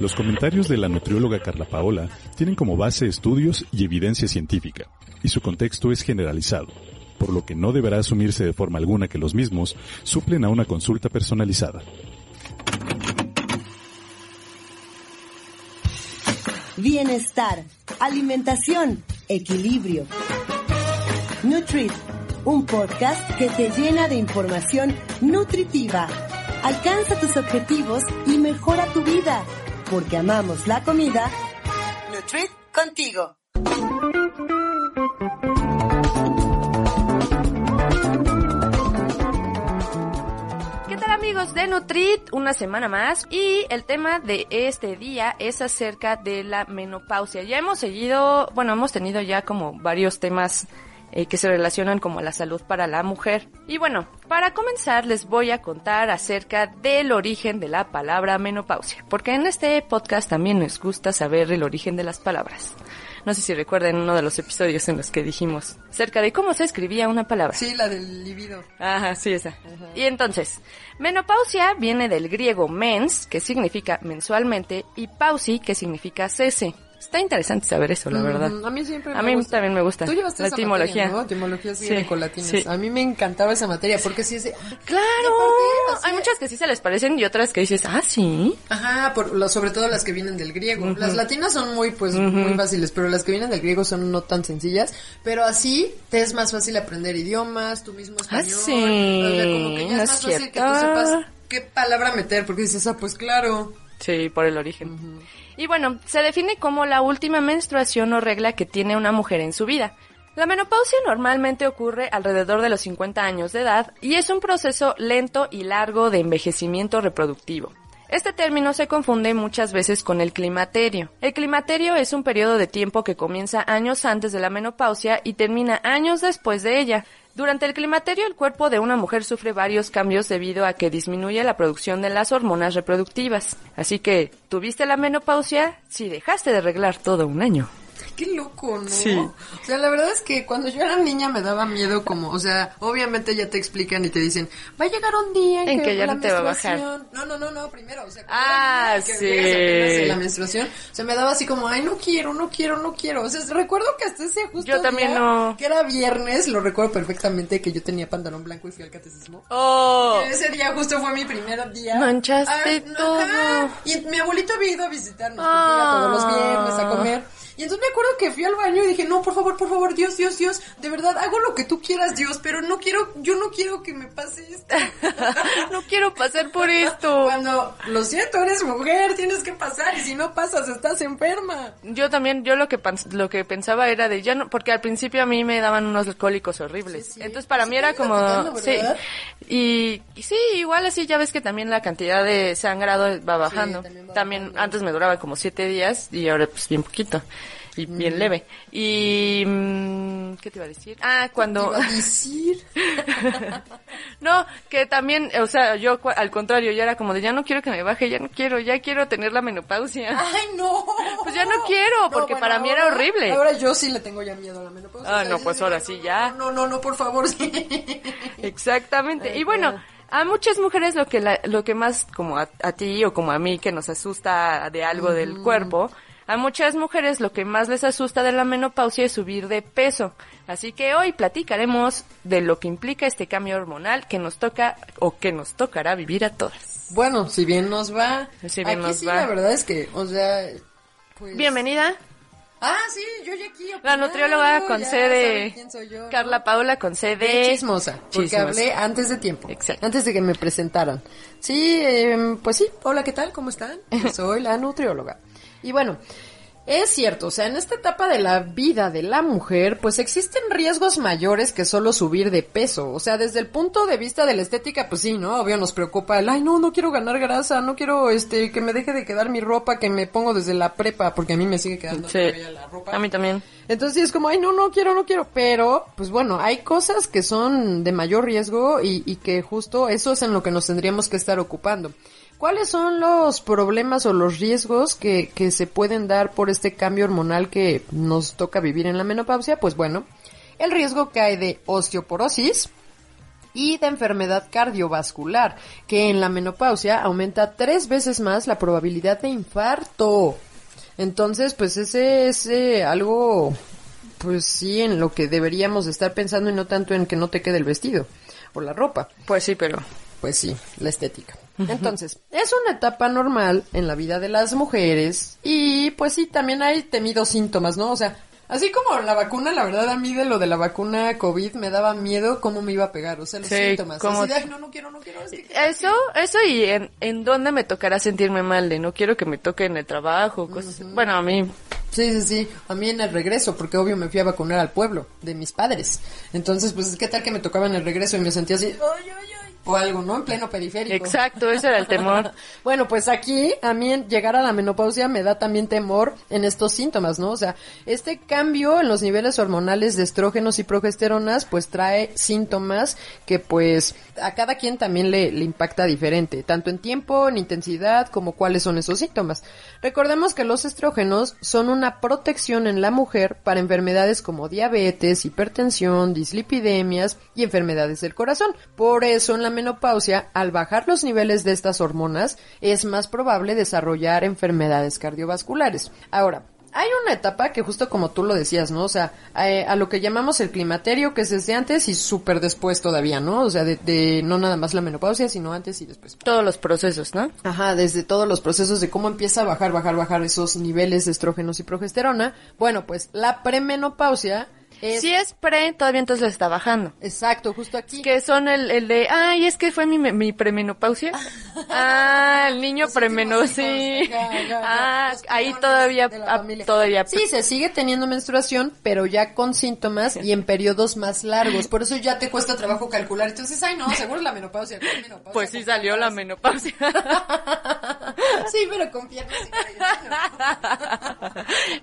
Los comentarios de la nutrióloga Carla Paola tienen como base estudios y evidencia científica, y su contexto es generalizado, por lo que no deberá asumirse de forma alguna que los mismos suplen a una consulta personalizada. Bienestar, alimentación, equilibrio. Nutrit, un podcast que te llena de información nutritiva. Alcanza tus objetivos y mejora tu vida, porque amamos la comida. Nutrit contigo. ¿Qué tal amigos de Nutrit? Una semana más y el tema de este día es acerca de la menopausia. Ya hemos seguido, bueno, hemos tenido ya como varios temas eh, que se relacionan como a la salud para la mujer. Y bueno, para comenzar les voy a contar acerca del origen de la palabra menopausia, porque en este podcast también nos gusta saber el origen de las palabras. No sé si recuerdan uno de los episodios en los que dijimos acerca de cómo se escribía una palabra. Sí, la del libido. Ajá, sí, esa. Y entonces, menopausia viene del griego mens, que significa mensualmente, y pausi, que significa cese. Está interesante saber eso, la verdad. Mm, a mí siempre me A mí gusta. también me gusta. Tú llevaste la esa etimología. materia, ¿no? Etimología sí, Sí. A mí me encantaba esa materia porque sí es de... Claro. Y aparte, así- Hay muchas que sí se les parecen y otras que dices, ah, sí. Ajá, por, lo- sobre todo las que vienen del griego. Las latinas son muy, pues, muy fáciles, pero las que vienen del griego son no tan sencillas. Pero así te es más fácil aprender idiomas, tu mismo español. Ah, sí. O sea, como que ya ¿No es es más fácil que tú cierto? sepas qué palabra meter, porque dices, ah, pues claro. Sí, por el origen. Y bueno, se define como la última menstruación o regla que tiene una mujer en su vida. La menopausia normalmente ocurre alrededor de los 50 años de edad y es un proceso lento y largo de envejecimiento reproductivo. Este término se confunde muchas veces con el climaterio. El climaterio es un periodo de tiempo que comienza años antes de la menopausia y termina años después de ella. Durante el climaterio el cuerpo de una mujer sufre varios cambios debido a que disminuye la producción de las hormonas reproductivas. Así que, ¿tuviste la menopausia si dejaste de arreglar todo un año? Qué loco, ¿no? Sí. O sea, la verdad es que cuando yo era niña me daba miedo como, o sea, obviamente ya te explican y te dicen, va a llegar un día en, En que, que ya la no te va a bajar. menstruación-". No, no, no, no, primero, o sea, Ah, que sí. en la menstruación, o sea, me daba así como, ay, no quiero, no quiero, no quiero. O sea, recuerdo que hasta ese justo Yo también día, no. que era viernes, lo recuerdo perfectamente, que yo tenía pantalón blanco y fui al catecismo. ¡Oh! Y Ese día justo fue mi primer día. Manchaste no, todo. ajá. Y mi abuelito había ido a visitarnos porque iba todos los viernes a Ah. comer. Y entonces me acuerdo que fui al baño y dije, no, por favor, por favor, Dios, Dios, Dios, de verdad, hago lo que tú quieras, Dios, pero no quiero, yo no quiero que me pase esto. no quiero pasar por esto. Cuando, lo siento, eres mujer, tienes que pasar y si no pasas estás enferma. Yo también, yo lo que lo que pensaba era de ya no, porque al principio a mí me daban unos cólicos horribles. Sí, sí. Entonces para Sí, mí era como, sí. Y, y sí, igual así ya ves que también la cantidad de sangrado va bajando. también también va bajando. antes me duraba como siete días y ahora pues bien poquito. Y bien leve. Y, mm, ¿qué te iba a decir? Ah, cuando... Iba a decir. No, que también, o sea, yo al contrario, ya era como de ya no quiero que me baje, ya no quiero, ya quiero tener la menopausia. Ay, no. Pues ya no quiero, porque para mí era horrible. Ahora yo sí le tengo ya miedo a la menopausia. Ah, O sea, no, pues ahora no, sí, no, ya. No, no, no, por favor, sí. Exactamente. Ay, y bueno, claro. a muchas mujeres lo que la- lo que más como a, a ti o como a mí que nos asusta de algo del cuerpo, a muchas mujeres lo que más les asusta de la menopausia es subir de peso. Así que hoy platicaremos de lo que implica este cambio hormonal que nos toca o que nos tocará vivir a todas. Bueno, si bien nos va. Si bien aquí nos sí, va. la verdad es que, o sea, pues... Bienvenida, Ah, sí, yo ya aquí. la nutrióloga con. Carla Paula con sede De chismosa, porque Chismosa. hablé antes de tiempo. Exacto. Antes de que me presentaran. Sí, eh, pues sí, hola, ¿qué tal? ¿Cómo están? Soy la nutrióloga. Y bueno, Es cierto, o sea, en esta etapa de la vida de la mujer, pues existen riesgos mayores que solo subir de peso. O sea, desde el punto de vista de la estética, pues sí, ¿no? Obvio nos preocupa el, ay, no, no quiero ganar grasa, no quiero, este, que me deje de quedar mi ropa que me pongo desde la prepa, porque a mí me sigue quedando Sí. todavía la ropa. A mí también. Entonces es como, ay, no, no quiero, no quiero. Pero, pues bueno, hay cosas que son de mayor riesgo y, y que justo eso es en lo que nos tendríamos que estar ocupando. ¿Cuáles son los problemas o los riesgos que, que se pueden dar por este cambio hormonal que nos toca vivir en la menopausia? Pues bueno, el riesgo que hay de osteoporosis, y de enfermedad cardiovascular, que en la menopausia aumenta tres veces más la probabilidad de infarto. Entonces, pues ese es eh, algo, pues sí, en lo que deberíamos estar pensando y no tanto en que no te quede el vestido o la ropa. Pues sí, pero... Pues sí, la estética. Entonces, es una etapa normal en la vida de las mujeres y pues sí, también hay temidos síntomas, ¿no? O sea, así como la vacuna, la verdad a mí de lo de la vacuna COVID me daba miedo cómo me iba a pegar, o sea, los Sí, síntomas. cómo- Así de, ay, no, no quiero, no quiero. es que- Eso, eso y en, en dónde me tocará sentirme mal, de no quiero que me toque en el trabajo, cosas. Bueno, a mí, Sí, sí, sí. A mí en el regreso, porque obvio me fui a vacunar al pueblo de mis padres. Entonces, pues, ¿qué tal que me tocaba en el regreso y me sentía así, ay, ay, o algo, ¿no? En pleno periférico. exacto, ese era el temor. Bueno, pues aquí a mí llegar a la menopausia me da también temor en estos síntomas, ¿no? O sea, este cambio en los niveles hormonales de estrógenos y progesteronas pues trae síntomas que pues a cada quien también le, le impacta diferente, tanto en tiempo, en intensidad, como cuáles son esos síntomas. Recordemos que los estrógenos son una protección en la mujer para enfermedades como diabetes, hipertensión, dislipidemias y enfermedades del corazón. Por eso en la menopausia, al bajar los niveles de estas hormonas, es más probable desarrollar enfermedades cardiovasculares. Ahora, hay una etapa que justo como tú lo decías, ¿no? O sea, eh, a lo que llamamos el climaterio, que es desde antes y súper después todavía, ¿no? O sea, de, de no nada más la menopausia, sino antes y después. Todos los procesos, ¿no? Ajá, desde todos los procesos de cómo empieza a bajar, bajar, bajar esos niveles de estrógenos y progesterona. Bueno, pues la premenopausia es... Si es pre, todavía entonces está bajando. Exacto, justo aquí. Que son el, el de, ay, es que fue mi, mi premenopausia. Ah, el niño premenopausia. Sí. Ah, ahí todavía, todavía. Sí, se sigue teniendo menstruación, pero ya con síntomas y en periodos más largos. Por eso ya te cuesta trabajo calcular. Entonces, ay, no, seguro es la menopausia. Pues sí salió la menopausia. Sí, pero con piernas y.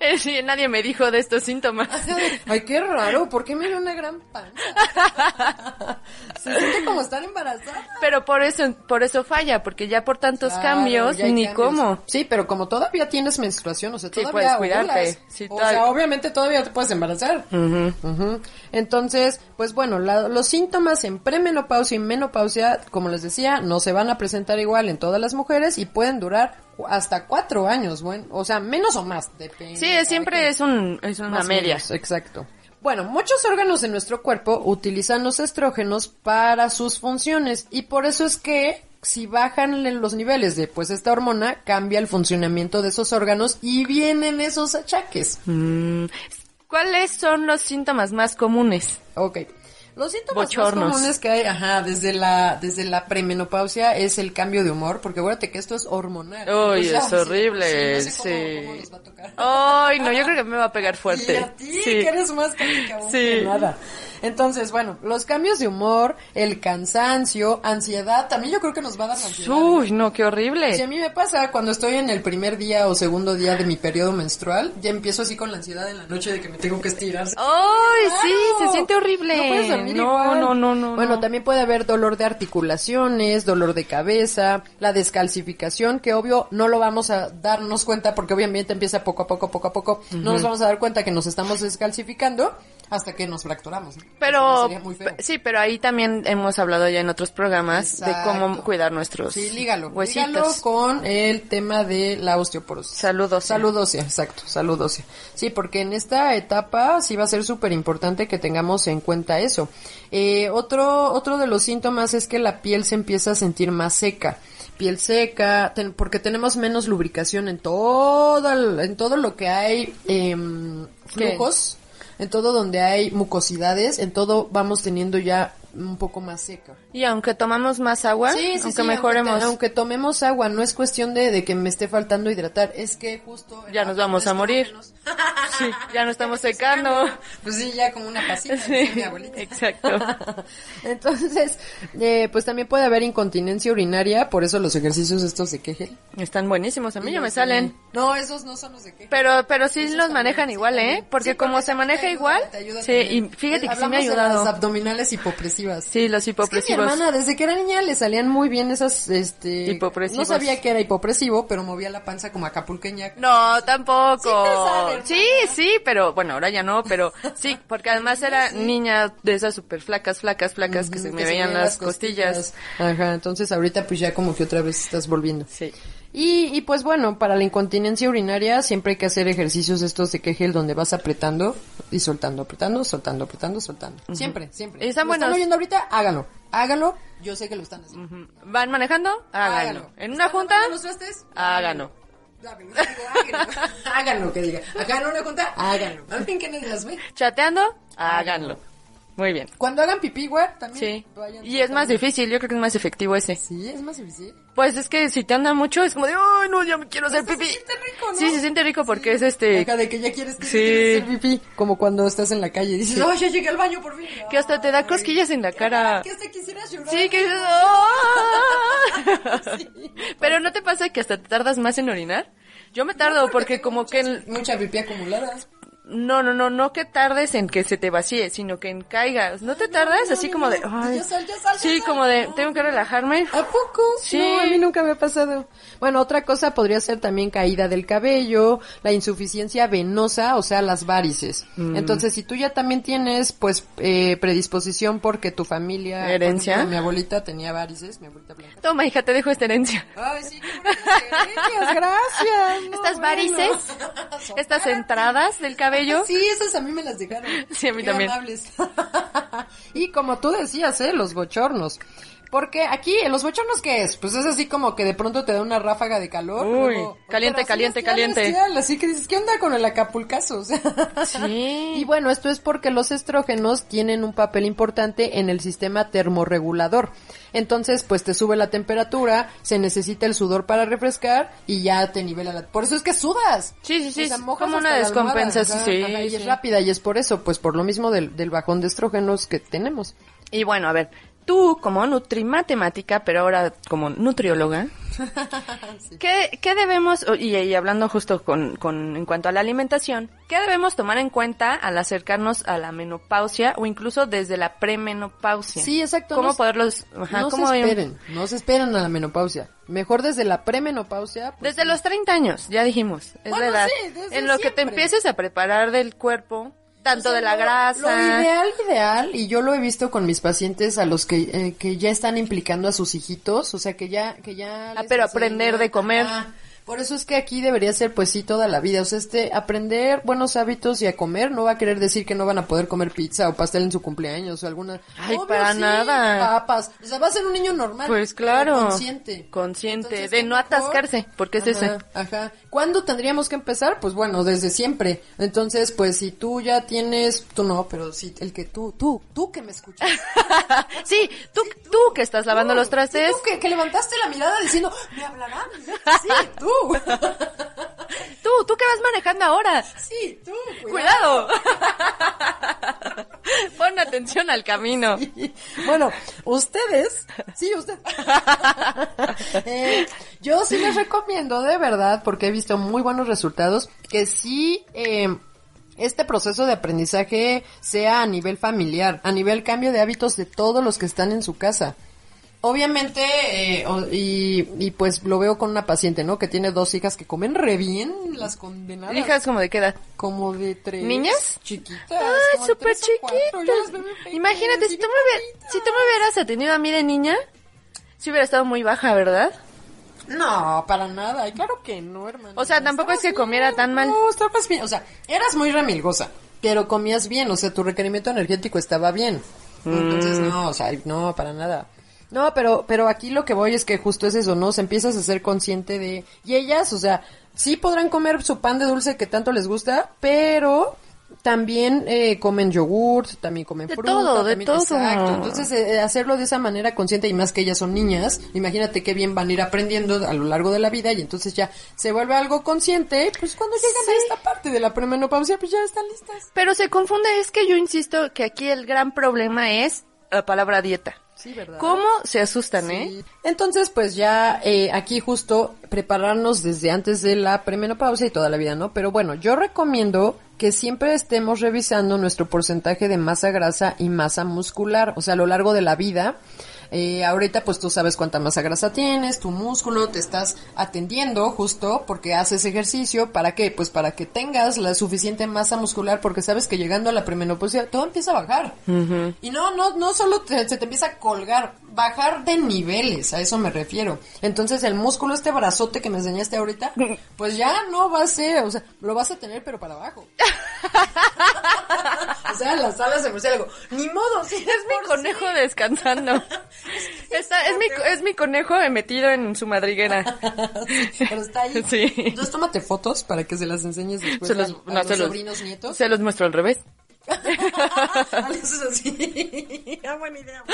Eh, sí, nadie me dijo de estos síntomas. Ay, qué raro, ¿por qué me dio una gran panza? Se siente como estar embarazada. Pero por eso, por eso falla, porque ya por tantos Claro, cambios, ni cambios. cómo. Sí, pero como todavía tienes menstruación, o sea, Sí, todavía puedes cuidarte. Sí, o sea, obviamente todavía te puedes embarazar. Ujú. Entonces, pues bueno, la- los síntomas en premenopausia y menopausia, como les decía, no se van a presentar igual en todas las mujeres y pueden durar hasta cuatro años, bueno, o sea, menos o más, depende. Sí, siempre es un, es una media. menos, exacto. Bueno, muchos órganos de nuestro cuerpo utilizan los estrógenos para sus funciones y por eso es que si bajan los niveles de pues esta hormona cambia el funcionamiento de esos órganos y vienen esos achaques. Mm, ¿Cuáles son los síntomas más comunes? Ok. Los síntomas Bochornos. más comunes que hay, ajá, desde la, desde la premenopausia es el cambio de humor, porque acuérdate que esto es hormonal. Uy, Pues es horrible, sí, no sé cómo- sí. cómo nos va a tocar. Ay, no, yo creo que me va a pegar Y fuerte. a ti, Sí. que eres más aún Sí. que nada. Entonces, bueno, los cambios de humor, el cansancio, ansiedad, también yo creo que nos va a dar ansiedad. ¿eh? Uy, no, qué horrible. Si a mí me pasa cuando estoy en el primer día o segundo día de mi periodo menstrual, ya empiezo así con la ansiedad en la noche de que me tengo que estirar. Ay, sí, se siente horrible. No puedes no, igual. no, no, no. Bueno, no. también puede haber dolor de articulaciones, dolor de cabeza, la descalcificación, que obvio no lo vamos a darnos cuenta porque obviamente empieza poco a poco, poco a poco. No nos vamos a dar cuenta que nos estamos descalcificando hasta que nos fracturamos. Pero, sería muy feo. sí, pero ahí también hemos hablado ya en otros programas de cómo cuidar nuestros Sí, lígalo. huesitos. Lígalo con el tema de la osteoporosis. Saludos. Salud ósea, exacto, salud ósea. Sí, porque en esta etapa sí va a ser súper importante que tengamos en cuenta eso. Eh, otro, otro de los síntomas es que la piel se empieza a sentir más seca. Piel seca, ten- porque tenemos menos lubricación en todo, el- en todo lo que hay em, ¿Qué? flujos, en todo donde hay mucosidades, en todo vamos teniendo ya un poco más seca. Y aunque tomamos más agua, Sí, sí, aunque sí, mejoremos, Aunque, aunque tomemos agua, no es cuestión de, de que me esté faltando hidratar, es que justo... Ya nos vamos a morir. estrógenos- sí, ya no estamos secando. Pues sí, ya como una pasita, mi abuelita. exacto. Entonces, eh, pues también puede haber incontinencia urinaria, por eso los ejercicios estos de Kegel. Están buenísimos, a mí ya me salen. No, esos no son los de Kegel. Pero, pero sí Esos los manejan igual, ¿eh? Porque como se maneja igual, te ayuda sí, y fíjate que sí me ha ayudado. las abdominales hipopresivas. Sí, Es que mi hermana, desde que era niña, le salían muy bien esas, este... Hipopresivos. No sabía que era hipopresivo, pero movía la panza como acapulqueña. No, tampoco. Sí sale. Sí, sí, pero bueno, ahora ya no, pero sí, porque además era niña de esas súper flacas, flacas, flacas que se me que veían las costillas. Ajá, entonces ahorita pues ya como que otra vez estás volviendo. Sí. Y, y pues bueno, para la incontinencia urinaria siempre hay que hacer ejercicios estos de Kegel donde vas apretando y soltando, apretando, soltando, apretando, soltando. Siempre, siempre. Están ¿Lo buenos. están oyendo ahorita? Háganlo. Háganlo. Yo sé que lo están haciendo. ¿Van manejando? Háganlo. ¿En una ¿Están junta? los trastes? Háganlo. Háganlo. Háganlo. Háganlo, que diga. Acá en una junta, háganlo. ¿No ven que digas, güey? ¿Chateando? Háganlo. Muy bien. Cuando hagan pipí, güey, también. Sí. vayan Y es más difícil, yo creo que es más efectivo ese. Sí, es más difícil. Pues es que si te anda mucho es como de, ay, no, ya me quiero hacer Se pipí. siente rico, ¿no? Sí, se siente rico porque es este, Acá de que ya quieres, que Sí. quieres hacer pipí. Como cuando estás en la calle y dices, oh, ya llegué al baño por fin. que hasta te da Ay, cosquillas en la cara. Que hasta quisieras llorar. Sí, que... ¡Ah! Pero ¿no te pasa que hasta te tardas más en orinar? Yo me tardo porque como que... en- Mucha pipí acumulada. No, no, no, no que tardes en que se te vacíe, sino que en caigas. ¿No te tardas? no, Así no, como de... no. ay. Sal, sal, ya Sí, sal. como de, tengo que relajarme. ¿A poco? Sí. No, a mí nunca me ha pasado. Bueno, otra cosa podría ser también caída del cabello, la insuficiencia venosa, o sea, las varices. Mm. Entonces, si tú ya también tienes, pues, eh, predisposición porque tu familia... ¿Herencia? ejemplo, mi abuelita tenía varices, mi abuelita blanca. Toma, hija, te dejo esta herencia. Ay, sí, gracias. no, Estas bueno. varices, estas entradas del cabello. Sí, esas a mí me las dejaron. Sí, a mí Qué también. amables. y como tú decías, ¿eh? Los bochornos. Porque aquí, ¿los bochornos qué es? Pues es así como que de pronto te da una ráfaga de calor. Uy, luego- caliente, caliente, bestial, caliente. bestial, así que dices, ¿qué onda con el acapulcazo? O sea, Sí. Y bueno, esto es porque los estrógenos tienen un papel importante en el sistema termorregulador. Entonces, pues te sube la temperatura, se necesita el sudor para refrescar y ya te nivela la... Por eso es que sudas. Sí, sí, sí, O sea, es mojas como una descompensación, ajá, sí, ajá, y es sí. rápida y es por eso, pues por lo mismo del, del bajón de estrógenos que tenemos. Y bueno, a ver, tú como nutrimatemática, pero ahora como nutrióloga, ¿qué, qué debemos, y, y hablando justo con, con, en cuanto a la alimentación, qué debemos tomar en cuenta al acercarnos a la menopausia o incluso desde la premenopausia? Sí, exacto. ¿Cómo poderlos, ajá, no cómo se esperen, no se esperen a la menopausia. Mejor desde la premenopausia. pues, Desde los 30 años, ya dijimos, es Bueno, la edad. sí, desde en lo que te empieces a preparar del cuerpo, tanto O sea, de la grasa. Lo ideal, ideal, y yo lo he visto con mis pacientes a los que, eh, que ya están implicando a sus hijitos, o sea, que ya, que ya. Ah, pero aprender de comer. Por eso es que aquí debería ser, pues sí, toda la vida. O sea, este, aprender buenos hábitos y a comer no va a querer decir que no van a poder comer pizza o pastel en su cumpleaños o alguna. Ay, Obvio, para sí, nada. Papas. O sea, va a ser un niño normal. Pues claro. Consciente. Consciente, Entonces, de ¿qué no mejor? atascarse, porque es ese. Ajá. ¿Cuándo tendríamos que empezar? Pues bueno, desde siempre. Entonces, pues si tú ya tienes, tú no, pero si el que tú, tú, tú que me escuchas. sí, tú, tú que estás lavando Tú, los trastes. sí, Tú que, que levantaste la mirada diciendo, ¿me hablarán? Sí, tú. Tú, tú que vas manejando ahora. Sí, tú. Cuidado. Pon atención al camino. Bueno, ustedes, sí, usted. Eh, yo sí les recomiendo, de verdad, porque he visto muy buenos resultados, que sí, eh, este proceso de aprendizaje sea a nivel familiar, a nivel cambio de hábitos de todos los que están en su casa. Obviamente, eh, o- y, y pues lo veo con una paciente, ¿no? Que tiene dos hijas que comen re bien, las condenadas. Hijas como de qué edad? Como de tres. ¿Niñas? Chiquitas. De súper chiquitas. Imagínate, si tú, me, si tú me hubieras atendido a mí de niña, si hubiera estado muy baja, ¿verdad? No, para nada. Y claro que no, hermano. O sea, tampoco es que comiera bien. tan mal. No, estabas bien. O sea, eras muy remilgosa, pero comías bien. O sea, tu requerimiento energético estaba bien. Entonces, Mm. no, o sea, no, para nada. No, pero, pero aquí lo que voy es que justo es eso, ¿no? Se empiezas a ser consciente de... Y ellas, o sea, sí podrán comer su pan de dulce que tanto les gusta, pero también eh, comen yogurt, también comen De fruta. todo, de todo. Exacto. Entonces, eh, hacerlo de esa manera consciente y más que ellas son niñas, imagínate qué bien van a ir aprendiendo a lo largo de la vida y entonces ya se vuelve algo consciente, pues cuando llegan a esta parte de la premenopausia, pues ya están listas. Pero se confunde, es que yo insisto que aquí el gran problema es la palabra dieta. Sí, ¿verdad? ¿Cómo se asustan, eh? Entonces, pues ya eh, aquí justo prepararnos desde antes de la premenopausia y toda la vida, ¿no? Pero bueno, yo recomiendo que siempre estemos revisando nuestro porcentaje de masa grasa y masa muscular, o sea, a lo largo de la vida. Eh, ahorita pues tú sabes cuánta masa grasa tienes, tu músculo, te estás atendiendo justo porque haces ejercicio, ¿para qué? Pues para que tengas la suficiente masa muscular porque sabes que llegando a la premenopausia todo empieza a bajar. Y no, no, no solo te- se te empieza a colgar, bajar de niveles, a eso me refiero. Entonces el músculo, este brazote que me enseñaste ahorita, pues ya no va a ser, o sea, lo vas a tener pero para abajo. o sea, las alas de murciélago. Ni modo, sí, Es mi conejo descansando. Está- es, mi, es mi conejo metido en su madriguera. Pero está ahí. Sí. Entonces tómate fotos para que se las enseñes después Se los, a, a no, los se los- sobrinos nietos. Se los muestro al revés. Eso. Ah, buena idea.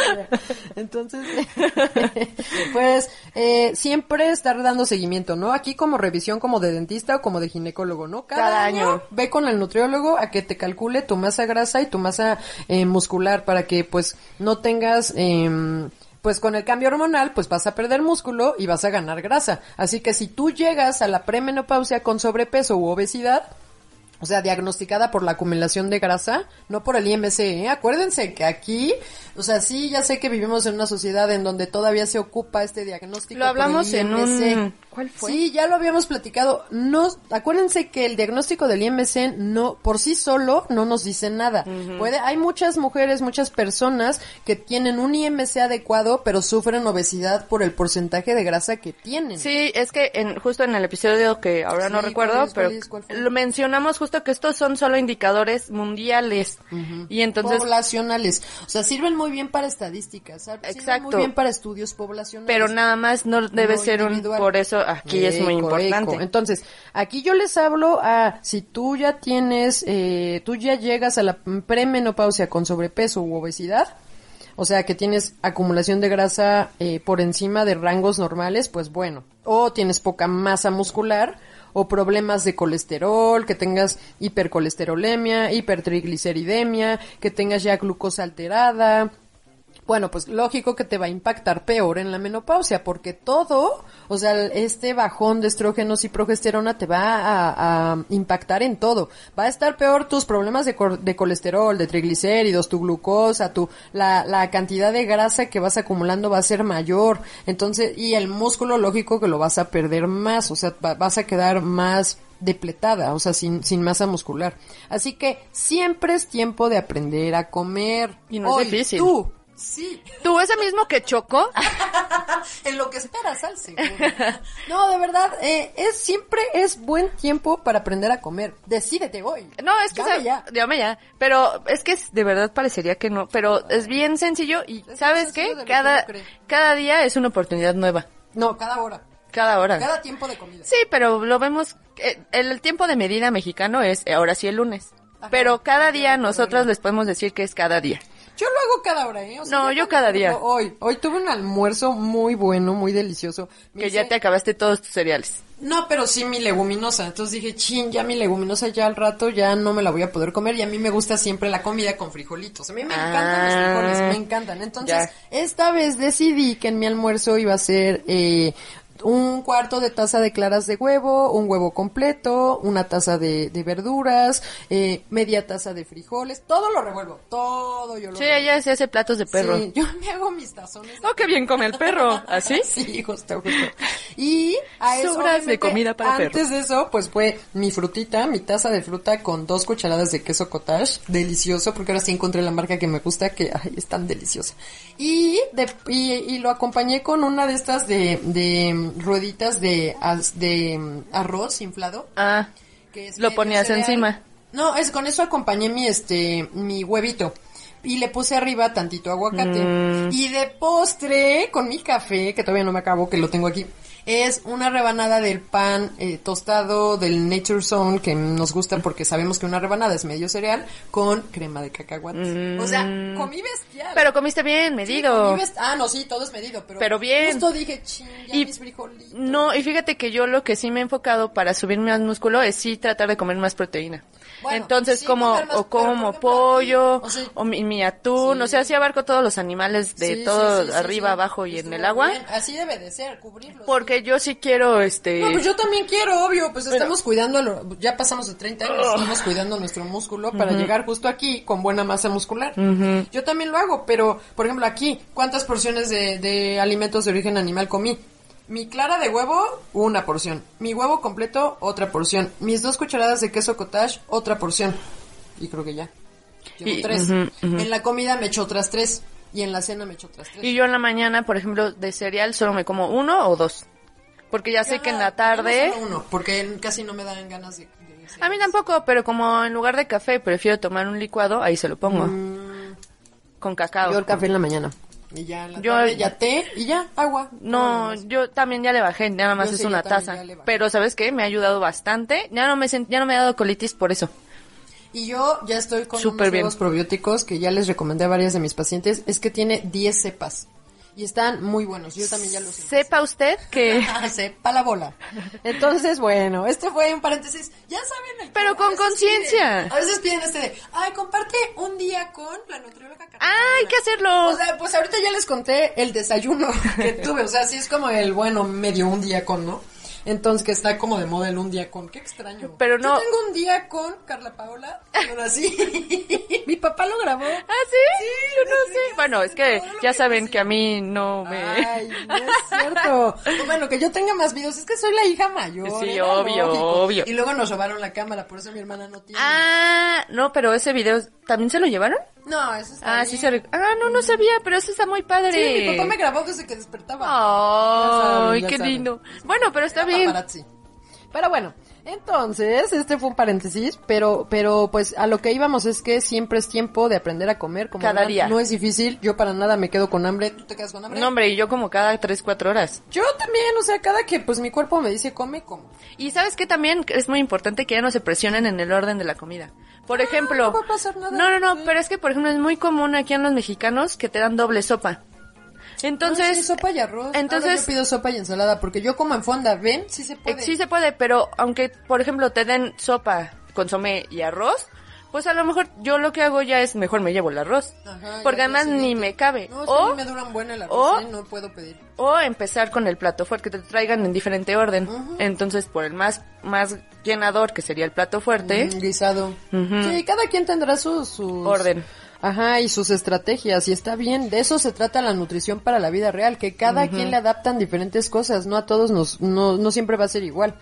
Entonces, pues eh, siempre estar dando seguimiento, ¿no? Aquí como revisión como de dentista o como de ginecólogo, ¿no? Cada, Cada año, año. ve con el nutriólogo a que te calcule tu masa grasa y tu masa eh, muscular para que pues no tengas... em, pues con el cambio hormonal, pues vas a perder músculo y vas a ganar grasa. Así que si tú llegas a la premenopausia con sobrepeso u obesidad, o sea, diagnosticada por la acumulación de grasa, no por el IMC. ¿eh? Acuérdense que aquí, o sea, sí, ya sé que vivimos en una sociedad en donde todavía se ocupa este diagnóstico. Lo hablamos por el en un- ¿cuál fue? Sí, ya lo habíamos platicado. No, acuérdense que el diagnóstico del IMC no, por sí solo, no nos dice nada. Puede, hay muchas mujeres, muchas personas que tienen un IMC adecuado, pero sufren obesidad por el porcentaje de grasa que tienen. Sí, es que en, justo en el episodio que ahora no recuerdo, pero lo mencionamos justo que estos son solo indicadores mundiales. Y entonces, poblacionales. O sea, sirven muy bien para estadísticas. ¿sabes? Sirven Exacto. muy bien para estudios poblacionales. pero nada más no debe No ser un, por eso aquí es muy importante. eco. Entonces, aquí yo les hablo a si tú ya tienes, eh, tú ya llegas a la premenopausia con sobrepeso u obesidad, o sea que tienes acumulación de grasa eh, por encima de rangos normales, pues bueno, o tienes poca masa muscular, o problemas de colesterol, que tengas hipercolesterolemia, hipertrigliceridemia, que tengas ya glucosa alterada, bueno, pues lógico que te va a impactar peor en la menopausia, porque todo, o sea, este bajón de estrógenos y progesterona te va a, a impactar en todo. Va a estar peor tus problemas de, de colesterol, de triglicéridos, tu glucosa, tu, la, la cantidad de grasa que vas acumulando va a ser mayor. Entonces, y el músculo lógico que lo vas a perder más, o sea, va- vas a quedar más depletada, o sea, sin, sin masa muscular. Así que siempre es tiempo de aprender a comer. Y no es difícil. Tú, sí, ¿Tú ese mismo que chocó? en lo que esperas al. No, de verdad, eh, es siempre es buen tiempo para aprender a comer. Decídete hoy. No, es que Llame ya. llame ya. Pero es que de verdad parecería que no. Pero es bien sencillo y Es ¿sabes qué? Cada, cada día es una oportunidad nueva. No, cada hora, Cada hora. cada tiempo de comida. Sí, pero lo vemos. eh, El, tiempo de medida mexicano es eh, ahora sí el lunes. Ajá. Pero cada día nosotros les podemos decir que es cada día. Yo lo hago cada hora, ¿eh? O No, yo cada día. Hoy, hoy tuve un almuerzo muy bueno, muy delicioso. Me Que ya te acabaste todos tus cereales. No, pero sí mi leguminosa. Entonces dije, chin, ya mi leguminosa ya al rato ya no me la voy a poder comer. Y a mí me gusta siempre la comida con frijolitos. A mí me encantan los Ah, frijoles, me encantan. Entonces, ya. esta vez decidí que en mi almuerzo iba a ser eh, un cuarto de taza de claras de huevo, un huevo completo, una taza de, de verduras, eh, media taza de frijoles. Todo lo revuelvo, todo yo lo Sí, revuelvo. ella se hace platos de perro. Sí, yo me hago mis tazones. de Oh, qué bien come el perro. ¿Así? Sí, justo, justo. Y a eso, Sobras de comida para antes perros. de eso, pues fue mi frutita, mi taza de fruta con dos cucharadas de queso cottage, delicioso, porque ahora sí encontré la marca que me gusta, que ay, es tan deliciosa. Y, de, y, y lo acompañé con una de estas de, de rueditas de, de mm, arroz inflado. Ah, Que es Lo ponías encima. No, es con eso acompañé mi este mi huevito y le puse arriba tantito aguacate Mm. y de postre con mi café que todavía no me acabo que lo tengo aquí. Es una rebanada del pan eh, tostado del Nature Zone que nos gusta porque sabemos que una rebanada es medio cereal con crema de cacahuate. O sea, comí bestial. Pero comiste bien, Sí, medido. best- Ah, no, sí, todo es medido, pero, Pero bien. Justo dije, ya Y- mis frijolitos. No, y fíjate que yo lo que sí me he enfocado para subir más músculo es sí tratar de comer más proteína. Bueno, Entonces sí, como más, o como pollo o sea, o mi, mi atún, sí. o sea, sí abarco todos los animales de Sí, todo arriba, abajo y en Estuvo el agua, bien. Así debe de ser, cubrirlos. porque yo sí quiero este No, pues yo también quiero, obvio, pues estamos cuidando, lo- ya pasamos de 30 años, estamos cuidando nuestro músculo para llegar justo aquí con buena masa muscular. Yo también lo hago, pero, por ejemplo, aquí, ¿cuántas porciones de, de alimentos de origen animal comí? Mi clara de huevo, una porción. Mi huevo completo, otra porción. Mis dos cucharadas de queso cottage, otra porción. Y creo que ya. Llevo Y- tres. En la comida me echo otras tres. Y en la cena me echo otras tres. y yo en la mañana, por ejemplo, de cereal solo me como uno o dos. Porque ya sé que en la tarde solo uno, porque casi no me dan ganas de... de A mí tampoco, pero como en lugar de café prefiero tomar un licuado, ahí se lo pongo. Con cacao. Mm. Yo el café en la mañana. Y ya la Yo- tarde ya té y ya agua. No, yo también ya le bajé, nada más Yo es sí, una taza. Pero ¿sabes qué? Me ha ayudado bastante. Ya no me sent- ya no me ha dado colitis por eso. Y yo ya estoy con Súper unos nuevos probióticos que ya les recomendé a varias de mis pacientes. Es que tiene 10 cepas. Y están muy buenos. Yo también ya los Sepa usted que Sepa la bola. Entonces, bueno, este fue un paréntesis. Ya saben. el Pero con conciencia. A veces piden este de, ay, comparte un día con la nutrióloga Carolina". Ah, hay que hacerlo. O sea, pues ahorita ya les conté el desayuno que tuve. O sea, sí es como el, bueno, medio un día con, ¿no? Entonces, que está como de moda el un día con. Qué extraño. Pero no- Yo tengo un día con Carla Paola cuando nací. Mi papá lo grabó. ¿Ah, sí? Yo no sé. Bueno, es que ya que saben que a mí no me... Ay, no es cierto. Bueno, que yo tenga más videos, es que soy la hija mayor. Sí, obvio, lógico. obvio. Y luego nos robaron la cámara, por eso mi hermana no tiene. Ah, no, pero ese video, ¿también se lo llevaron? No, eso está Ah, bien. sí se... Ah, no, no sabía, pero eso está muy padre. Sí, mi papá me grabó desde que despertaba. Ay, saben, ya qué lindo. Bueno, pero está Era bien. paparazzi. Pero bueno, entonces, este fue un paréntesis, pero, pero pues a lo que íbamos es que siempre es tiempo de aprender a comer. Como Cada día. No es difícil, yo para nada me quedo con hambre. ¿Tú te quedas con hambre? No, hombre, y yo como cada tres, cuatro horas. Yo también, o sea, cada que pues mi cuerpo me dice come, como. Y sabes que también es muy importante que ya no se presionen en el orden de la comida. Por ejemplo, no va a pasar nada. no, no, no, pero es que por ejemplo es muy común aquí en los mexicanos que te dan doble sopa. Entonces, Ah, sí, sopa y arroz. entonces- Ahora yo pido sopa y ensalada porque yo como en fonda, ¿ven? Sí se eh, puede. sí se puede, pero aunque por ejemplo te den sopa, consomé y arroz, pues a lo mejor yo lo que hago ya es mejor me llevo el arroz. Ajá, porque además ni me cabe. No, o, me duran buena el arroz, o- ¿eh? no puedo pedir. o empezar con el plato fuerte, que te traigan en diferente orden. Entonces, por el más, más llenador, que sería el plato fuerte, Mm, guisado. Sí, cada quien tendrá su, sus... Orden. Ajá, y sus estrategias, y está bien. De eso se trata la nutrición para la vida real, que cada quien le adaptan diferentes cosas, no a todos nos, no, no siempre va a ser igual.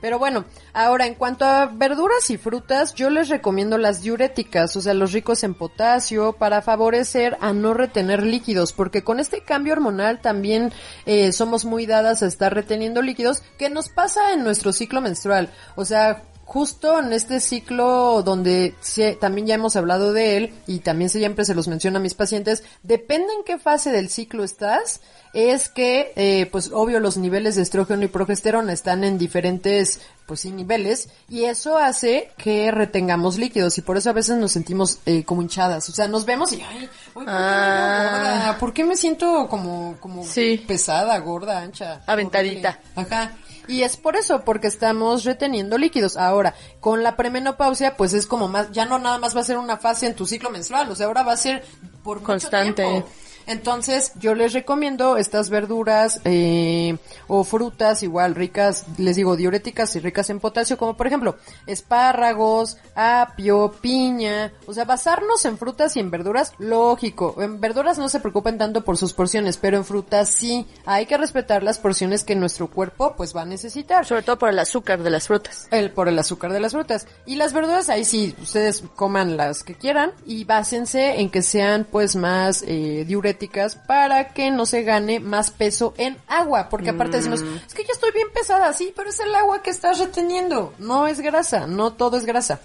Pero bueno, ahora en cuanto a verduras y frutas, yo les recomiendo las diuréticas, o sea, los ricos en potasio, para favorecer a no retener líquidos, porque con este cambio hormonal también eh, somos muy dadas a estar reteniendo líquidos, que nos pasa en nuestro ciclo menstrual. O sea, justo en este ciclo donde se- también ya hemos hablado de él y también siempre se los menciono a mis pacientes, depende en qué fase del ciclo estás, es que, eh, pues obvio los niveles de estrógeno y progesterona están en diferentes, pues sí, niveles y eso hace que retengamos líquidos y por eso a veces nos sentimos eh, como hinchadas, o sea, nos vemos y, ay, uy, ¿por qué me gorda? ¿Por qué me siento como, como Sí. pesada, gorda, ancha? Aventadita. Ajá. Y es por eso, porque estamos reteniendo líquidos. Ahora, con la premenopausia, pues es como más, ya no nada más va a ser una fase en tu ciclo menstrual, o sea, ahora va a ser por mucho Constante. tiempo. Entonces, yo les recomiendo estas verduras eh, o frutas igual ricas, les digo, diuréticas y ricas en potasio, como por ejemplo, espárragos, apio, piña, o sea, basarnos en frutas y en verduras, lógico. En verduras no se preocupen tanto por sus porciones, pero en frutas sí, hay que respetar las porciones que nuestro cuerpo pues va a necesitar. sobre todo por el azúcar de las frutas. El, por el azúcar de las frutas. Y las verduras, ahí sí, ustedes coman las que quieran y básense en que sean pues más eh, diuréticas para que no se gane más peso en agua. Porque aparte decimos, es que ya estoy bien pesada, sí, pero es el agua que estás reteniendo. No es grasa, no todo es grasa.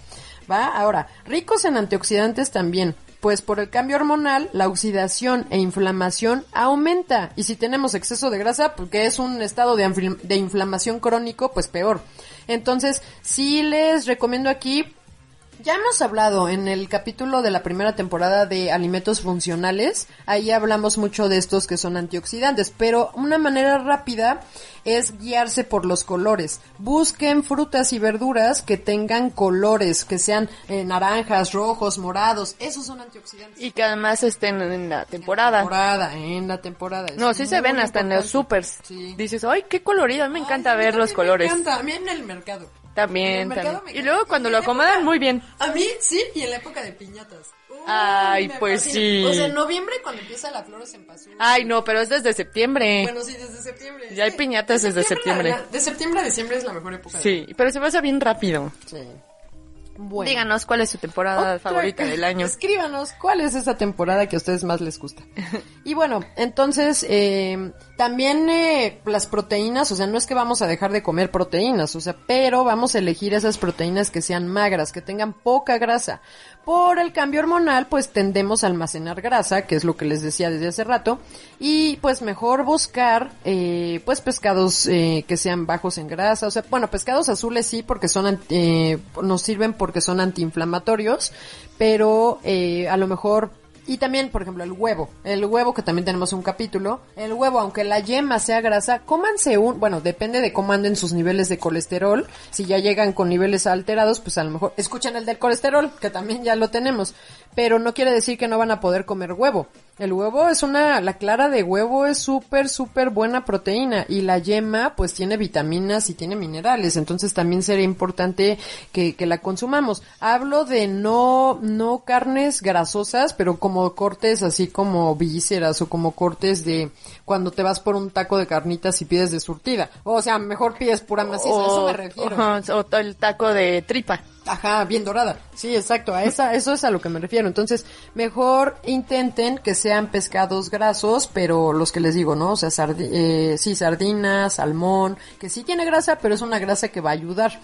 ¿Va? Ahora, ricos en antioxidantes también. pues por el cambio hormonal, la oxidación e inflamación aumenta. Y si tenemos exceso de grasa, porque es un estado de, de inflamación crónico, pues peor. Entonces, sí les recomiendo aquí ya hemos hablado en el capítulo de la primera temporada de alimentos funcionales, ahí hablamos mucho de estos que son antioxidantes, pero una manera rápida es guiarse por los colores. Busquen frutas y verduras que tengan colores, que sean eh, naranjas, rojos, morados, esos son antioxidantes. Y que además estén en la En temporada. la temporada, en la temporada. es No, sí se ven hasta en los supers. Sí. Dices, ay, qué colorido, a mí me encanta Ay, ver los colores. Me encanta, a mí en el mercado. También, también. Y luego cuando lo acomodan época- muy bien. A mí sí, y en la época de piñatas. Uy, Ay, pues fascina. sí. O sea, en noviembre cuando empieza la flor en pasura. Ay, no, pero es desde septiembre. Bueno, sí, desde septiembre. Ya hay piñatas de desde septiembre. la- De septiembre a diciembre es la mejor época. Sí, pero se pasa bien rápido. Sí. Bueno. Díganos cuál es su temporada Otra- favorita del año. Escríbanos cuál es esa temporada que a ustedes más les gusta. Y bueno, entonces eh, también eh, las proteínas, o sea, no es que vamos a dejar de comer proteínas, o sea, pero vamos a elegir esas proteínas que sean magras, que tengan poca grasa. Por el cambio hormonal, pues tendemos a almacenar grasa, que es lo que les decía desde hace rato, y pues mejor buscar, eh, pues pescados eh, que sean bajos en grasa, o sea, bueno, pescados azules sí, porque son, eh, nos sirven porque son antiinflamatorios, pero eh, a lo mejor y también, por ejemplo, el huevo. El huevo, que también tenemos un capítulo. El huevo, aunque la yema sea grasa, cómanse un, bueno, depende de cómo anden sus niveles de colesterol. Si ya llegan con niveles alterados, pues a lo mejor escuchen el del colesterol, que también ya lo tenemos. Pero no quiere decir que no van a poder comer huevo. El huevo es una, la clara de huevo es súper, súper buena proteína y la yema pues tiene vitaminas y tiene minerales, entonces también sería importante que, que la consumamos. Hablo de no, no carnes grasosas, pero como cortes así como vísceras o como cortes de cuando te vas por un taco de carnitas y pides de surtida. O sea, mejor pides pura maciza, a eso me refiero. ajá, o el taco de tripa. Ajá, bien dorada. Sí, exacto. A esa, eso es a lo que me refiero. Entonces, mejor intenten que sean pescados grasos, pero los que les digo, ¿no? O sea, sardi- eh, sí, sardinas, salmón, que sí tiene grasa, pero es una grasa que va a ayudar.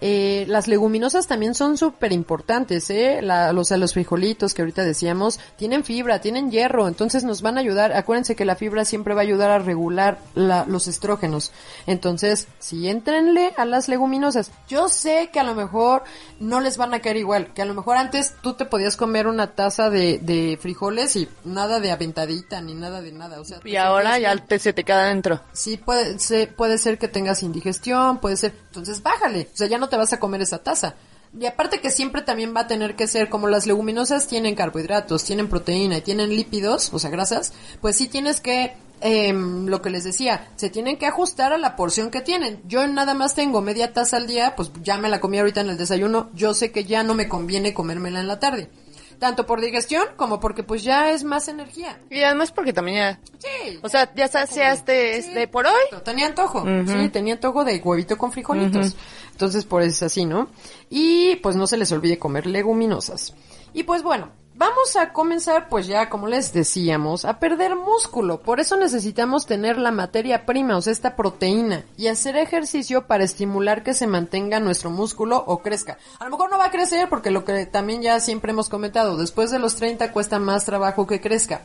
Eh, las leguminosas también son súper importantes, ¿eh? La, los, los frijolitos que ahorita decíamos, tienen fibra, tienen hierro, entonces nos van a ayudar. Acuérdense que la fibra siempre va a ayudar a regular la, los estrógenos. Entonces, sí, entrenle a las leguminosas. Yo sé que a lo mejor no les van a caer igual, que a lo mejor antes tú te podías comer una taza de, de frijoles y nada de aventadita ni nada de nada, o sea, Y ahora ya te, se te queda adentro. Sí, puede ser, puede ser que tengas indigestión, puede ser, entonces bájale, o sea, ya no te vas a comer esa taza. Y aparte que siempre también va a tener que ser, como las leguminosas tienen carbohidratos, tienen proteína y tienen lípidos, o sea, grasas, pues sí tienes que, em, lo que les decía, se tienen que ajustar a la porción que tienen. Yo nada más tengo media taza al día, pues ya me la comí ahorita en el desayuno, yo sé que ya no me conviene comérmela en la tarde. Tanto por digestión como porque pues ya es más energía. Y además porque también ya... Sí. O sea, ya saciaste Sí. este por hoy. Tenía antojo, sí, tenía antojo de huevito con frijolitos. Entonces, por eso es así, ¿no? Y pues no se les olvide comer leguminosas. Y pues bueno, vamos a comenzar, pues ya como les decíamos, a perder músculo. Por eso necesitamos tener la materia prima, o sea, esta proteína, y hacer ejercicio para estimular que se mantenga nuestro músculo o crezca. A lo mejor no va a crecer porque lo que también ya siempre hemos comentado, después de los 30 cuesta más trabajo que crezca.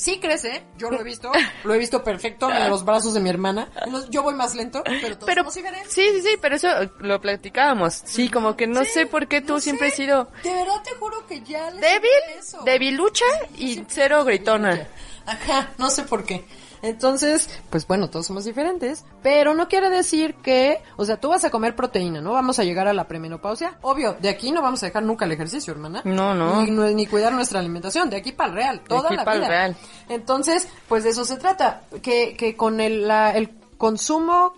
Sí crece, yo lo he visto, lo he visto perfecto en los brazos de mi hermana. Yo voy más lento, pero todos Pero somos sí, sí, sí, pero eso lo platicábamos. Sí, como que no Sí, sé por qué tú no siempre sé. has sido De verdad te juro que ya les débil, eso. debilucha y cero gritona. Ajá, no sé por qué. Entonces, pues bueno, todos somos diferentes, pero no quiere decir que, o sea, tú vas a comer proteína, ¿no? Vamos a llegar a la premenopausia. Obvio, de aquí no vamos a dejar nunca el ejercicio, hermana. No, no. Ni, ni cuidar nuestra alimentación, de aquí para el real, toda aquí la pa'l vida. real. Entonces, pues de eso se trata, que, que con el, la- el consumo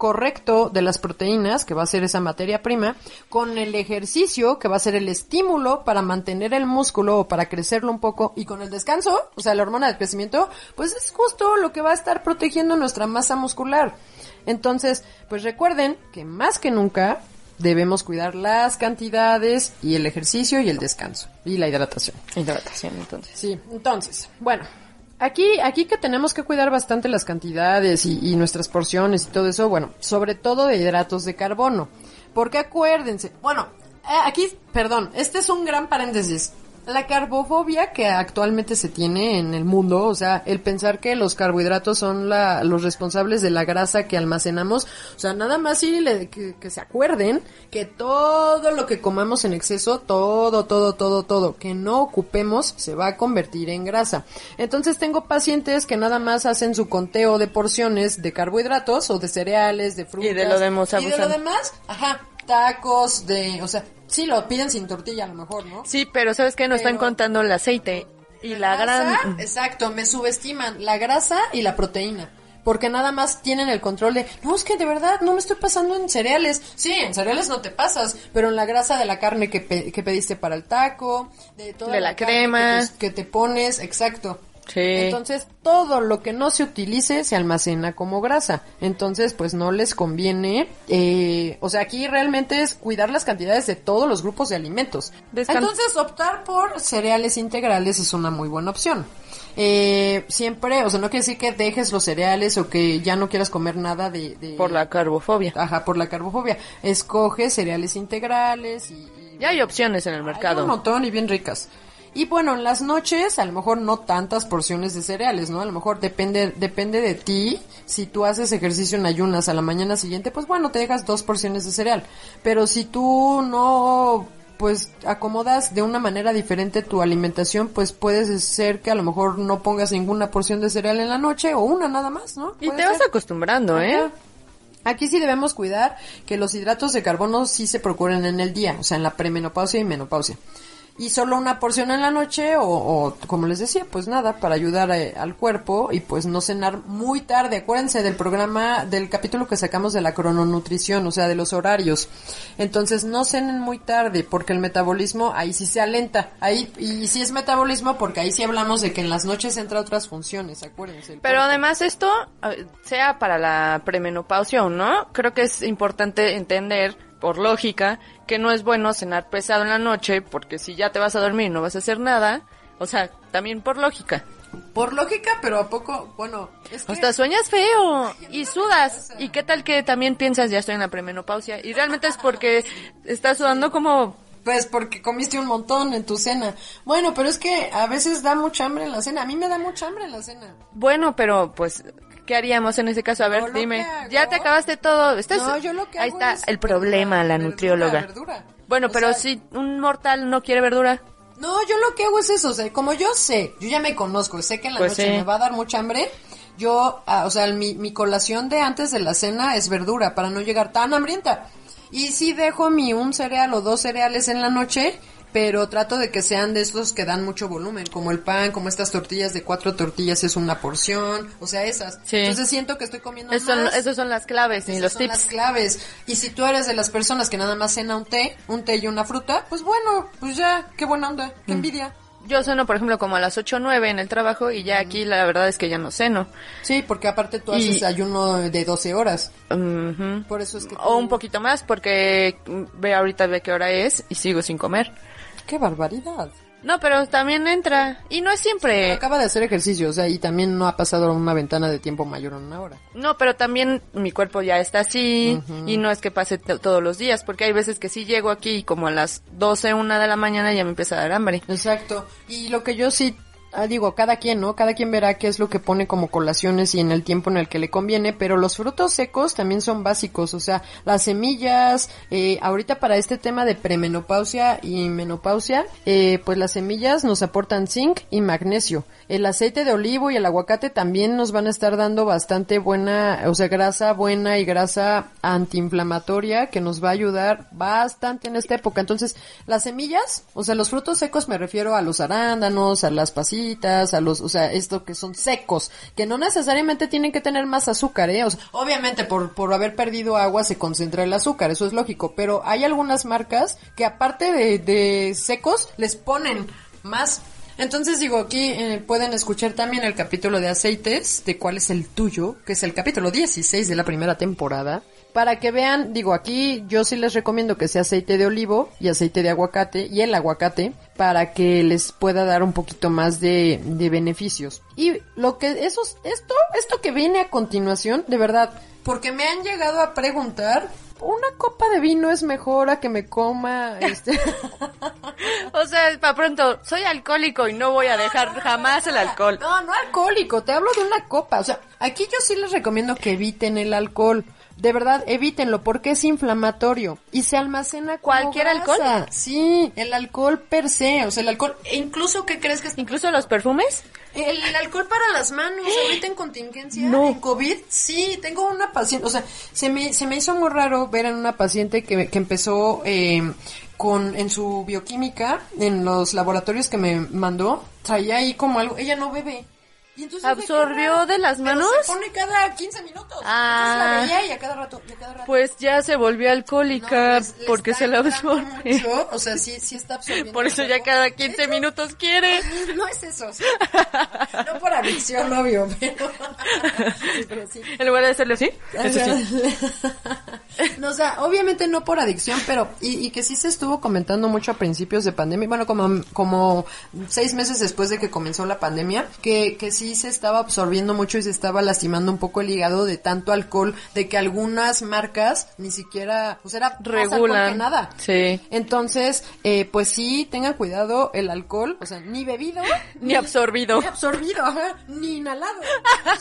correcto de las proteínas, que va a ser esa materia prima, con el ejercicio, que va a ser el estímulo para mantener el músculo o para crecerlo un poco, y con el descanso, o sea, la hormona del crecimiento, pues es justo lo que va a estar protegiendo nuestra masa muscular. Entonces, pues recuerden que más que nunca debemos cuidar las cantidades y el ejercicio y el descanso y la hidratación. Hidratación, entonces. Sí, entonces, bueno, aquí, aquí que tenemos que cuidar bastante las cantidades y, nuestras porciones y todo eso, bueno, sobre todo de hidratos de carbono. Porque acuérdense, bueno, eh, aquí, perdón, este es un gran paréntesis. La carbofobia que actualmente se tiene en el mundo, o sea, el pensar que los carbohidratos son la, los responsables de la grasa que almacenamos, o sea, nada más sí le- que, que se acuerden que todo lo que comamos en exceso, todo, todo, todo, todo, que no ocupemos, se va a convertir en grasa. Entonces tengo pacientes que nada más hacen su conteo de porciones de carbohidratos o de cereales, de frutas. Y de lo demás Y de lo demás, ajá, tacos, de, o sea, sí lo piden sin tortilla a lo mejor, ¿no? Sí, pero ¿sabes qué? No están contando el aceite y la grasa, gran... Exacto, me subestiman la grasa y la proteína. Porque nada más tienen el control de, no, es que de verdad no me estoy pasando en cereales. Sí, en cereales no te pasas, pero en la grasa de la carne que, pe- que pediste para el taco, de toda De la crema. Que te, que te pones, exacto. Sí. Entonces, todo lo que no se utilice se almacena como grasa. Entonces, pues no les conviene. eh, o sea, aquí realmente es cuidar las cantidades de todos los grupos de alimentos. Descan- Entonces, optar por cereales integrales es una muy buena opción. Eh, siempre, o sea, no quiere decir que dejes los cereales o que ya no quieras comer nada de... de- Por la carbofobia. Ajá, por la carbofobia. Escoge cereales integrales y... y- Ya hay opciones en el hay mercado. un montón y bien ricas. Y bueno, en las noches, a lo mejor no tantas porciones de cereales, ¿no? A lo mejor depende, depende de ti. Si tú haces ejercicio en ayunas a la mañana siguiente, pues bueno, te dejas dos porciones de cereal. Pero si tú no, pues acomodas de una manera diferente tu alimentación, pues puede ser que a lo mejor no pongas ninguna porción de cereal en la noche o una nada más, ¿no? Y te vas acostumbrando, ¿eh? Ajá. Aquí sí debemos cuidar que los hidratos de carbono sí se procuren en el día, o sea, en la premenopausia y menopausia. Y solo una porción en la noche o, o, como les decía, pues nada, para ayudar eh, al cuerpo y pues no cenar muy tarde. Acuérdense del programa, del capítulo que sacamos de la crononutrición, o sea, de los horarios. Entonces no cenen muy tarde porque el metabolismo ahí sí se alenta. Ahí, y sí es metabolismo porque ahí sí hablamos de que en las noches entra otras funciones, acuérdense. Pero además esto, eh, sea para la premenopausia o no, creo que es importante entender, por lógica, que no es bueno cenar pesado en la noche, porque si ya te vas a dormir y no vas a hacer nada, o sea, también por lógica. Por lógica, pero a poco, bueno, es que... Hasta sueñas feo y sudas. ¿Y qué tal que también piensas, ya estoy en la premenopausia? Y realmente es porque estás sudando como... Pues porque comiste un montón en tu cena. Bueno, pero es que a veces da mucha hambre en la cena. A mí me da mucha hambre en la cena. Bueno, pero pues, ¿qué haríamos en ese caso? A ver, dime. Ya te acabaste todo. Estás... No, yo lo que Ahí hago está es el problema, la verdura, nutrióloga. verdura. Bueno, O pero sea, si un mortal no quiere verdura, No, yo lo que hago es eso, o sea, como yo sé, yo ya me conozco, sé que en la Pues noche sí. me va a dar mucha hambre, yo, ah, o sea, mi, mi colación de antes de la cena es verdura para no llegar tan hambrienta. Y sí dejo mi un cereal o dos cereales en la noche, pero trato de que sean de estos que dan mucho volumen, como el pan, como estas tortillas de cuatro tortillas es una porción, o sea, esas. Sí. Entonces siento que estoy comiendo son, más. esos son las claves y Esas los son tips. las claves. Y si tú eres de las personas que nada más cena un té, un té y una fruta, pues bueno, pues ya, qué buena onda, Mm. qué envidia. Yo ceno, por ejemplo, como a las 8 o 9 en el trabajo y ya aquí la verdad es que ya no ceno. Sí, porque aparte tú Y- haces ayuno de 12 horas. Ujú. Por eso es que... O tú- un poquito más porque mm, ve ahorita ve qué hora es y sigo sin comer. ¡Qué barbaridad! No, pero también entra. Y no es siempre. Acaba de hacer ejercicio, o sea, y también no ha pasado una ventana de tiempo mayor a una hora. No, pero también mi cuerpo ya está así y no es que pase todos los días, porque hay veces que sí llego aquí como a las 12, una de la mañana y ya me empieza a dar hambre. Exacto. Y lo que yo sí ah, digo, cada quien, ¿no? Cada quien verá qué es lo que pone como colaciones y en el tiempo en el que le conviene, pero los frutos secos también son básicos, o sea, las semillas, eh, ahorita para este tema de premenopausia y menopausia, eh, pues las semillas nos aportan zinc y magnesio. El aceite de olivo y el aguacate también nos van a estar dando bastante buena, o sea, grasa buena y grasa antiinflamatoria que nos va a ayudar bastante en esta época. Entonces, las semillas, o sea, los frutos secos me refiero a los arándanos, a las a los, o sea, esto que son secos, que no necesariamente tienen que tener más azúcar, ¿eh? O sea, obviamente por, por haber perdido agua se concentra el azúcar, eso es lógico, pero hay algunas marcas que aparte de, de secos les ponen más entonces digo, aquí eh, pueden escuchar también el capítulo de aceites, de cuál es el tuyo, que es el capítulo 16 de la primera temporada, para que vean, digo, aquí yo sí les recomiendo que sea aceite de olivo y aceite de aguacate y el aguacate para que les pueda dar un poquito más de, de beneficios. Y lo que esos, esto, esto que viene a continuación, de verdad, porque me han llegado a preguntar una copa de vino es mejor a que me coma, este... O sea, para pronto, soy alcohólico y no voy a dejar jamás el alcohol. No, no alcohólico, te hablo de una copa. O sea, aquí yo sí les recomiendo que eviten el alcohol. De verdad, evítenlo porque es inflamatorio y se almacena como ¿Cualquier grasa. alcohol? Sí, el alcohol per se, o sea, el alcohol, e incluso ¿qué crees que es? Incluso los perfumes. El, el alcohol para las manos, ahorita en contingencia, No. en COVID, sí, tengo una paciente, o sea, se me, se me hizo muy raro ver en una paciente que, que empezó eh, con, en su bioquímica, en los laboratorios que me mandó, traía ahí como algo, ella no bebe. Y entonces ¿Absorbió raro, de las pero manos? Se pone cada 15 minutos. Ah. Entonces la veía y a cada rato, y a cada rato. Pues ya se volvió No, alcohólica les- les porque se la absorbe. mucho, O sea, sí, sí está absorbiendo. Por eso ya cada 15 minutos quiere. No es eso. No por adicción, obvio, pero... pero sí. En lugar de hacerle así, eso sí. No, o sea, obviamente no por adicción, pero y, y que sí se estuvo comentando mucho a principios de pandemia, bueno, como como seis meses después de que comenzó la pandemia, que, que sí se estaba absorbiendo mucho y se estaba lastimando un poco el hígado de tanto alcohol, de que algunas marcas ni siquiera, pues era que nada. Sí. Entonces, eh, pues sí, tengan cuidado el alcohol, o sea, ni bebido, Ni absorbido. ni absorbido, ajá, ni inhalado.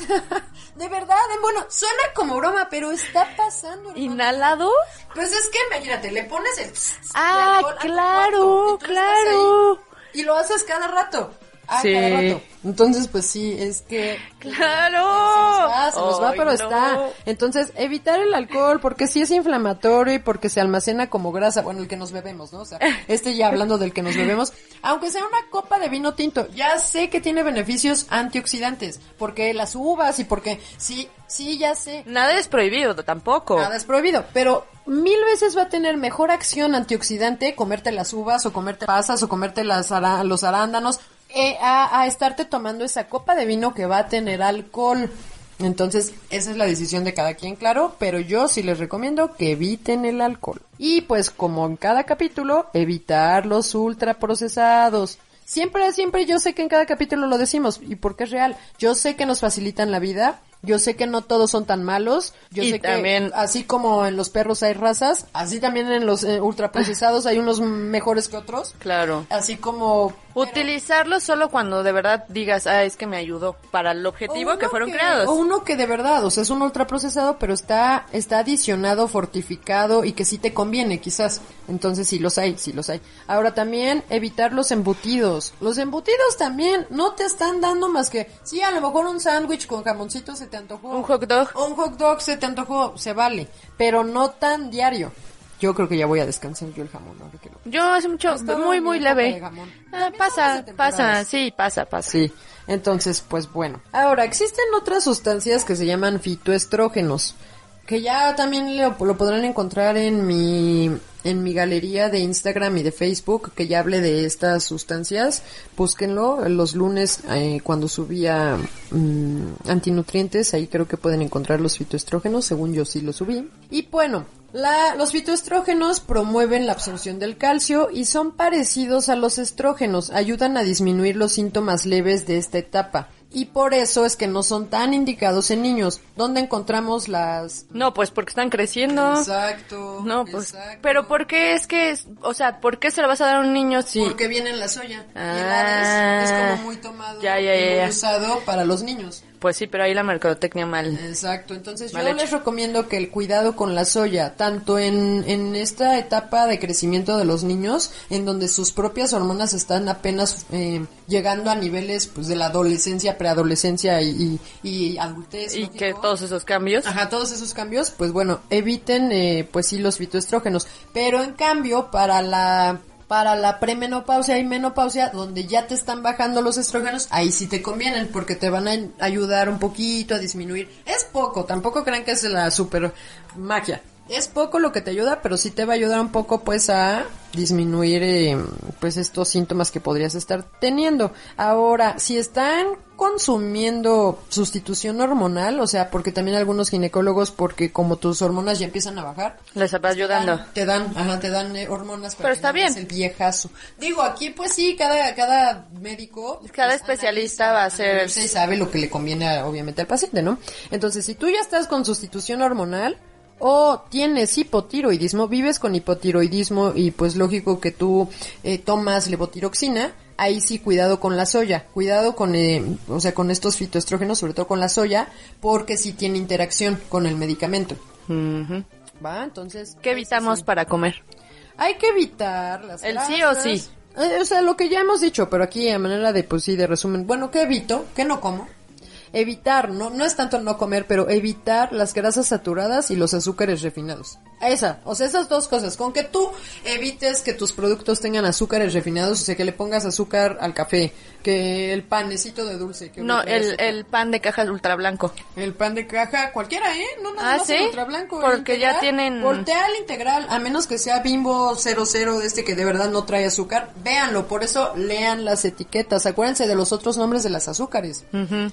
de verdad, bueno, suena como broma, pero está pasando. hermano. ¿Inhalado? Pues es que imagínate, le pones el Ah, alcohol claro, cuarto, claro. y lo haces cada rato. Ah, Sí. cada rato. Entonces, pues sí, es que ¡Claro! se nos va, se nos va, pero no. está. Entonces, evitar el alcohol porque sí es inflamatorio y porque se almacena como grasa. Bueno, el que nos bebemos, ¿no? O sea, este ya hablando del que nos bebemos. Aunque sea una copa de vino tinto, ya sé que tiene beneficios antioxidantes. Porque las uvas y porque sí, sí, ya sé. Nada es prohibido tampoco. Nada es prohibido, pero mil veces va a tener mejor acción antioxidante comerte las uvas o comerte pasas o comerte las ara- los arándanos eh, a, a estarte tomando esa copa de vino que va a tener alcohol. Entonces, esa es la decisión de cada quien, claro, pero yo sí les recomiendo que eviten el alcohol. Y pues como en cada capítulo, evitar los ultraprocesados. Siempre, siempre yo sé que en cada capítulo lo decimos y porque es real. Yo sé que nos facilitan la vida. Yo sé que no todos son tan malos. Yo Y sé también- que así como en los perros hay razas, así también en los eh, ultraprocesados hay unos mejores que otros. Claro. Así como Utilizarlo solo cuando de verdad digas, ah, es que me ayudó para el objetivo que fueron creados. O uno que de verdad, o sea, es un ultraprocesado, pero está, está adicionado, fortificado y que sí te conviene, quizás. Entonces sí los hay, sí los hay. Ahora también evitar los embutidos. Los embutidos también no te están dando más que, sí, a lo mejor un sándwich con jamoncito se te antojó. Un hot dog. Un hot dog se te antojó, se vale, pero no tan diario. Yo creo que ya voy a descansar yo el jamón, ahora que lo- Yo hace mucho, Estaba muy, muy leve. Ah, pasa, pasa, sí, pasa, pasa. Sí, entonces, pues bueno. Ahora, existen otras sustancias que se llaman fitoestrógenos, que ya también lo, lo podrán encontrar en mi, en mi galería de Instagram y de Facebook, que ya hablé de estas sustancias. Búsquenlo los lunes eh, cuando subía mm, antinutrientes, ahí creo que pueden encontrar los fitoestrógenos, según yo sí los subí. Y bueno, la- los fitoestrógenos promueven la absorción del calcio y son parecidos a los estrógenos, ayudan a disminuir los síntomas leves de esta etapa. Y por eso es que no son tan indicados en niños. ¿Dónde encontramos las... No, pues porque están creciendo. Exacto. No, pues, exacto. pero ¿por qué es que, es- o sea, ¿por qué se lo vas a dar a un niño si... Porque viene en la soya. y el Ah. Hades es como muy tomado Ya, ya, y ya, muy ya. usado para los niños. Pues sí, pero ahí la mercadotecnia mal. Exacto, entonces Mal yo hecho. les recomiendo que el cuidado con la soya, tanto en, en esta etapa de crecimiento de los niños, en donde sus propias hormonas están apenas eh, llegando a niveles pues de la adolescencia, preadolescencia y, y, y adultez. Y lógico. que todos esos cambios. Ajá, todos esos cambios, pues bueno, eviten eh, pues sí los fitoestrógenos, pero en cambio para la para la premenopausia y menopausia, donde ya te están bajando los estrógenos, ahí sí te convienen, porque te van a ayudar un poquito a disminuir. Es poco, tampoco crean que es la super magia. Es poco lo que te ayuda, pero sí te va a ayudar un poco pues a disminuir eh, pues estos síntomas que podrías estar teniendo. Ahora, si están consumiendo sustitución hormonal, o sea, porque también algunos ginecólogos, porque como tus hormonas ya empiezan a bajar, Les va ayudando. te dan, ajá, te dan eh, hormonas para Pero que está no bien. el viejazo. Digo, aquí pues sí, cada, cada médico. Cada pues, especialista va a analiza y sabe lo que le conviene a- obviamente al paciente, ¿no? Entonces, si tú ya estás con sustitución hormonal, o tienes hipotiroidismo, vives con hipotiroidismo y pues lógico que tú eh, tomas levotiroxina, ahí sí cuidado con la soya, cuidado con, eh, o sea, con estos fitoestrógenos, sobre todo con la soya, porque sí tiene interacción con el medicamento. Ujú. ¿Va? Entonces. ¿Qué evitamos sí. para comer? Hay que evitar las El sí o sí. Eh, o sea, lo que ya hemos dicho, pero aquí a manera de, pues sí, de resumen. Bueno, ¿qué evito? ¿Qué no como? Evitar, no, no es tanto no comer, pero evitar las grasas saturadas y los azúcares refinados. Esa, o sea, esas dos cosas. Con que tú evites que tus productos tengan azúcares refinados, o sea, que le pongas azúcar al café, que el panecito de dulce. Que No, el, el pan de caja ultra blanco. El pan de caja, cualquiera, ¿eh? No nada Ah, más ¿sí? el ultra blanco. el Porque ya integral. tienen- Voltea el integral, a menos que sea bimbo 00 de este que de verdad no trae azúcar. Véanlo, por eso lean las etiquetas. Acuérdense de los otros nombres de las azúcares.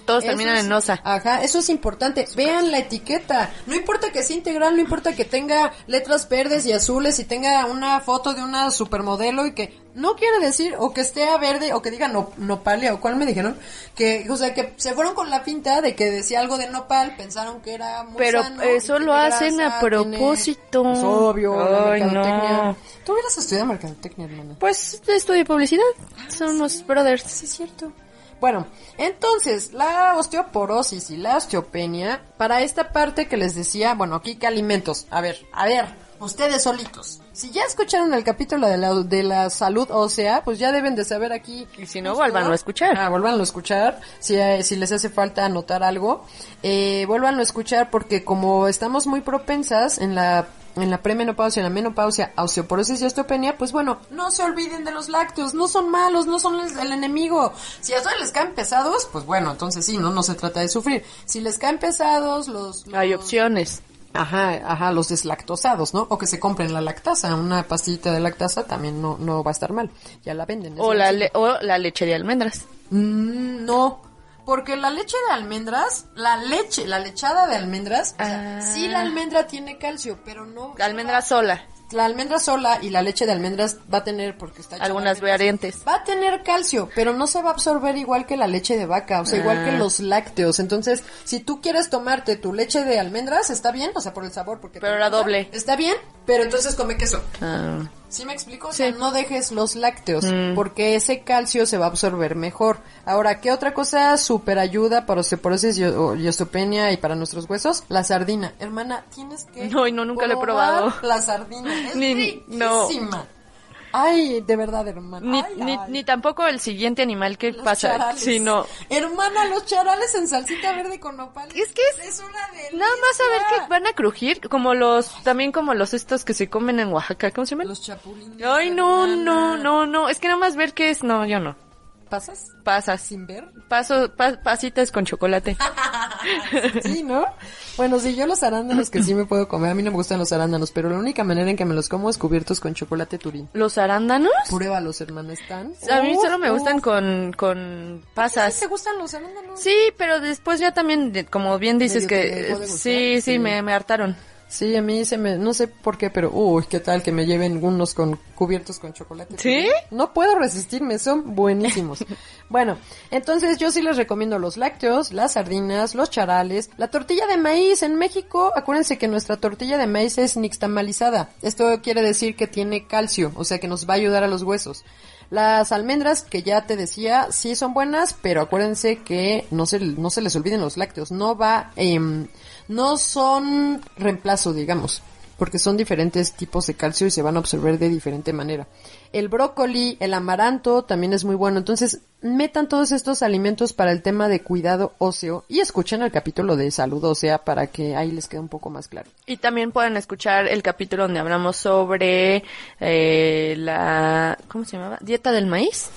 Todos Eso terminan es- en osa. Ajá, eso es importante. Vean la etiqueta. No importa que sea integral, no importa que tenga letras verdes y azules y tenga una foto de una supermodelo y que no quiere decir o que esté a verde o que diga no, nopale o cuál me dijeron que o sea que se fueron con la pinta de que decía algo de nopal, pensaron que era muy Pero sano eso lo hacen a tiene- propósito. Es obvio, Ay, no. Tú hubieras estudiado mercadotecnia, hermana. Pues estudio publicidad. Son unos brothers. Sí, es cierto. Bueno, entonces, la osteoporosis y la osteopenia, para esta parte que les decía, bueno, aquí qué alimentos. A ver, a ver, ustedes solitos. Si ya escucharon el capítulo de la, de la salud ósea, pues ya deben de saber aquí. Y si no, vuélvanlo a escuchar. Ah, vuélvanlo a escuchar. Si, eh, si les hace falta anotar algo, eh, vuélvanlo a escuchar porque como estamos muy propensas en la en la premenopausia, en la menopausia, osteoporosis y osteopenia, pues bueno, no se olviden de los lácteos, no son malos, no son el, el enemigo. Si a ustedes les caen pesados, pues bueno, entonces sí, no, no se trata de sufrir. Si les caen pesados, los... Hay opciones. Ajá, ajá, los deslactosados, ¿no? O que se compren la lactasa, una pastillita de lactasa también no, no va a estar mal. Ya la venden. O la, le- o la leche de almendras. Mm, no, porque la leche de almendras, la leche, la lechada de almendras, o sea, Ah. sí la almendra tiene calcio, pero no... La almendra sola. La almendra sola y la leche de almendras va a tener, porque está Algunas variantes. Va a tener calcio, pero no se va a absorber igual que la leche de vaca, o sea, igual que Ah. los lácteos. Entonces, si tú quieres tomarte tu leche de almendras, está bien, o sea, por el sabor, porque... Pero la doble. Está bien, pero entonces come queso. Ah. ¿Sí me explico? O Sí. no dejes los lácteos, Mm. porque ese calcio se va a absorber mejor. Ahora, ¿qué otra cosa super ayuda para osteoporosis y, y osteopenia y para nuestros huesos? La sardina. Hermana, tienes que No, no, nunca lo he probado. La sardina. Es Ni- no. Ay, de verdad, hermana. Ni, Ay, ni, ay. ni tampoco el siguiente animal que Los pasa. charales. Sino. Hermana, los charales en salsita verde con nopal. Es que es- Es una delicia. Nada más a ver que van a crujir, como los, también como los estos que se comen en Oaxaca, ¿cómo se llaman? Los chapulines. Ay, no, hermana. no, no, no, es que nada más ver qué es, no, yo no. ¿Pasas? Pasas. ¿Sin ver? Paso, pa- pasitas con chocolate. Sí, ¿no? Bueno, sí, yo los arándanos que sí me puedo comer, a mí no me gustan los arándanos, pero la única manera en que me los como es cubiertos con chocolate turín. ¿Los arándanos? Pruébalos, hermano, están. A mí solo me gustan con, con ¿Sí pasas. ¿Te gustan los arándanos? Sí, pero después ya también, como bien dices Medio que sí, sí, sí. me, me hartaron. Sí, a mí se me, no sé por qué, pero, uy, qué tal que me lleven unos con cubiertos con chocolate. ¿Sí? No puedo resistirme, son buenísimos. bueno, entonces yo sí les recomiendo los lácteos, las sardinas, los charales, la tortilla de maíz. En México, acuérdense que nuestra tortilla de maíz es nixtamalizada. Esto quiere decir que tiene calcio, o sea que nos va a ayudar a los huesos. Las almendras, que ya te decía, sí son buenas, pero acuérdense que no se, no se les olviden los lácteos. No va, em, no son reemplazo, digamos, porque son diferentes tipos de calcio y se van a absorber de diferente manera. El brócoli, el amaranto también es muy bueno. Entonces, metan todos estos alimentos para el tema de cuidado óseo y escuchen el capítulo de salud ósea para que ahí les quede un poco más claro. Y también pueden escuchar el capítulo donde hablamos sobre eh, la, ¿cómo se llamaba? Dieta del maíz.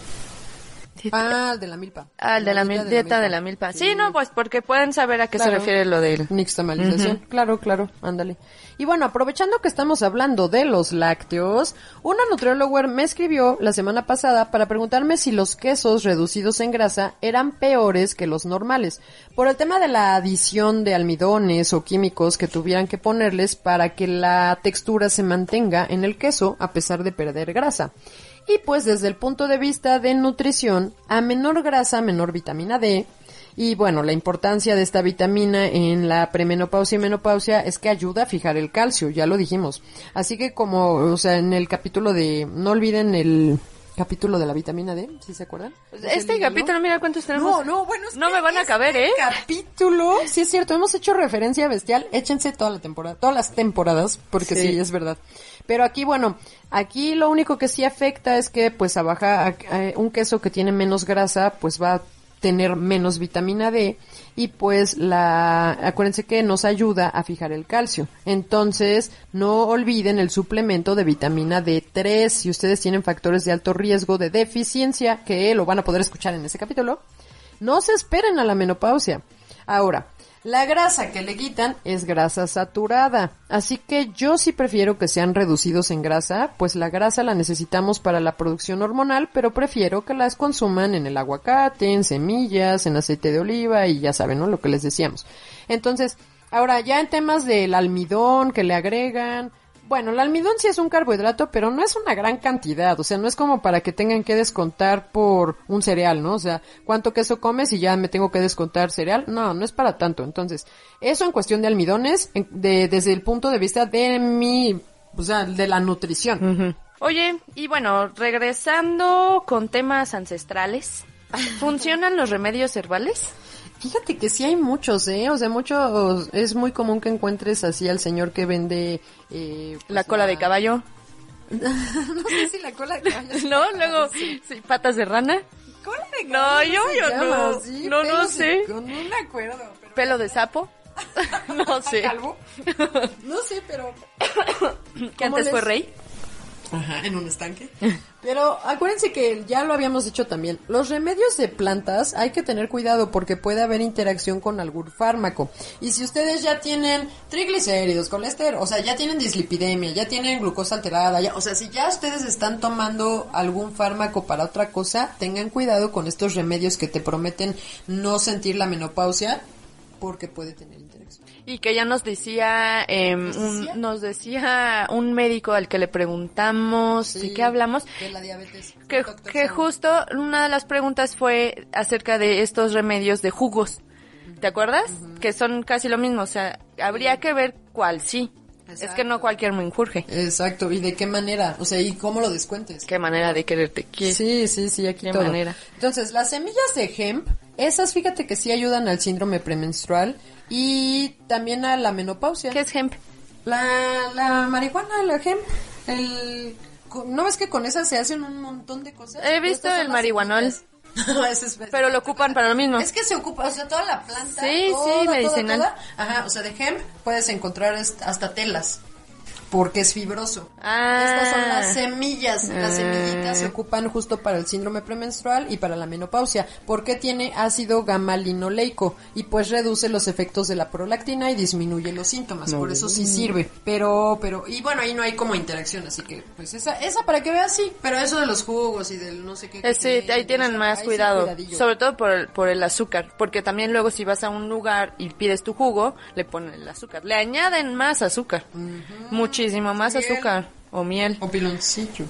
Ah, el de la milpa. Ah, el de la, mil- dieta de la milpa. Sí, no, pues porque pueden saber a qué se refiere lo del... Nixtamalización. Claro, claro, ándale. Y bueno, aprovechando que estamos hablando de los lácteos, una nutrióloga me escribió la semana pasada para preguntarme si los quesos reducidos en grasa eran peores que los normales, por el tema de la adición de almidones o químicos que tuvieran que ponerles para que la textura se mantenga en el queso a pesar de perder grasa. Y pues desde el punto de vista de nutrición, a menor grasa, menor vitamina D, Y bueno, la importancia de esta vitamina en la premenopausia y menopausia es que ayuda a fijar el calcio, ya lo dijimos. Así que como, o sea, en el capítulo de, no olviden el capítulo de la vitamina D, ¿sí se acuerdan? Este capítulo, mira cuántos tenemos. No, no, bueno, es No que me van a este caber, ¿eh? Capítulo, sí es cierto, hemos hecho referencia a bestial, échense toda la temporada, todas las temporadas, porque sí, Sí. es verdad. Pero aquí, bueno, aquí lo único que sí afecta es que, pues, a baja, a- a- un queso que tiene menos grasa, pues va a tener menos vitamina D y pues la, acuérdense que nos ayuda a fijar el calcio. Entonces, no olviden el suplemento de vitamina D3 si ustedes tienen factores de alto riesgo de deficiencia, que lo van a poder escuchar en ese capítulo. No se esperen a la menopausia. Ahora, la grasa que le quitan es grasa saturada, así que yo sí prefiero que sean reducidos en grasa, pues la grasa la necesitamos para la producción hormonal, pero prefiero que las consuman en el aguacate, en semillas, en aceite de oliva y ya saben, ¿no? Lo que les decíamos. Entonces, ahora ya en temas del almidón que le agregan, bueno, el almidón sí es un carbohidrato, pero no es una gran cantidad, o sea, no es como para que tengan que descontar por un cereal, ¿no? O sea, ¿cuánto queso comes y ya me tengo que descontar cereal? No, no es para tanto. Entonces, eso en cuestión de almidones, en- de, desde el punto de vista de mi, o sea, de la nutrición. Oye, y bueno, regresando con temas ancestrales, ¿funcionan los remedios herbales? Fíjate que sí hay muchos, ¿eh? O sea, muchos, es muy común que encuentres así al señor que vende, eh, pues, La cola de caballo, no sé si la cola de caballo. ¿no? Luego, sí, patas de rana, Cola de No, caballo yo- se yo llama no. así, No, no pelos de- sé. No me acuerdo. pero- pelo de sapo, no sé, ¿Calvo? No sé, pero... que ¿Cómo antes fue les- rey. Ajá, en un estanque. Pero acuérdense que ya lo habíamos dicho también, los remedios de plantas hay que tener cuidado porque puede haber interacción con algún fármaco. Y si ustedes ya tienen triglicéridos, colesterol, o sea, ya tienen dislipidemia, ya tienen glucosa alterada, ya, o sea, si ya ustedes están tomando algún fármaco para otra cosa, tengan cuidado con estos remedios que te prometen no sentir la menopausia porque puede tener. Y que ya nos decía, ¿Nos un- decía? nos decía un médico al que le preguntamos de qué hablamos, De la diabetes. que, justo una de las preguntas fue acerca de estos remedios de jugos. ¿Te acuerdas? Que son casi lo mismo, o sea, habría que ver cuál sí. Es que no cualquier me injurge. Exacto, ¿y de qué manera? O sea, ¿y cómo lo descuentes? Qué manera de quererte. ¿Qué- Sí, sí, sí, aquí Qué todo. manera. Entonces, las semillas de hemp, esas fíjate que sí ayudan al síndrome premenstrual y también a la menopausia. ¿Qué es hemp? La, la marihuana, la hemp, el... ¿No ves que con esa se hacen un montón de cosas? He visto el marihuanol. No, es- Pero lo ocupan para lo mismo. Es que se ocupa, o sea, toda la planta. Sí, toda, sí, medicinal. toda. Ajá, o sea, de hemp puedes encontrar hasta telas. Porque es fibroso. Ah. Estas son las semillas. Las Ah. semillitas se ocupan justo para el síndrome premenstrual y para la menopausia. Porque tiene ácido gamma linoleico y pues reduce los efectos de la prolactina y disminuye los síntomas. Por eso sí sirve. Pero, pero, y bueno, ahí no hay como interacción, así que, pues esa, esa para que veas sí. Pero eso de los jugos y del no sé qué. Eh, Sí, ahí tienen más cuidado, sobre todo por el, por el azúcar, porque también luego si vas a un lugar y pides tu jugo, le ponen el azúcar, le añaden más azúcar, muchísimo más Miel. azúcar o miel, O piloncillo.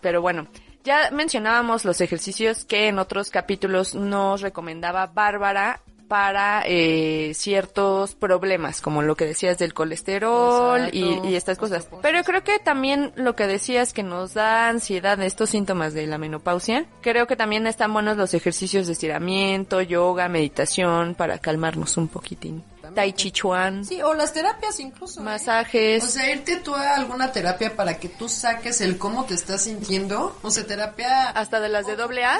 pero bueno, ya mencionábamos los ejercicios que en otros capítulos nos recomendaba Bárbara para eh, ciertos problemas, como lo que decías del colesterol Exacto. y estas cosas. Pero creo que también lo que decías que nos da ansiedad estos síntomas de la menopausia, creo que también están buenos los ejercicios de estiramiento, yoga, meditación, para calmarnos un poquitín. Tai Chi Chuan, Sí, o las terapias incluso. ¿eh? masajes. O sea, irte tú a alguna terapia para que tú saques el cómo te estás sintiendo. O sea, terapia... Hasta de las de doble A.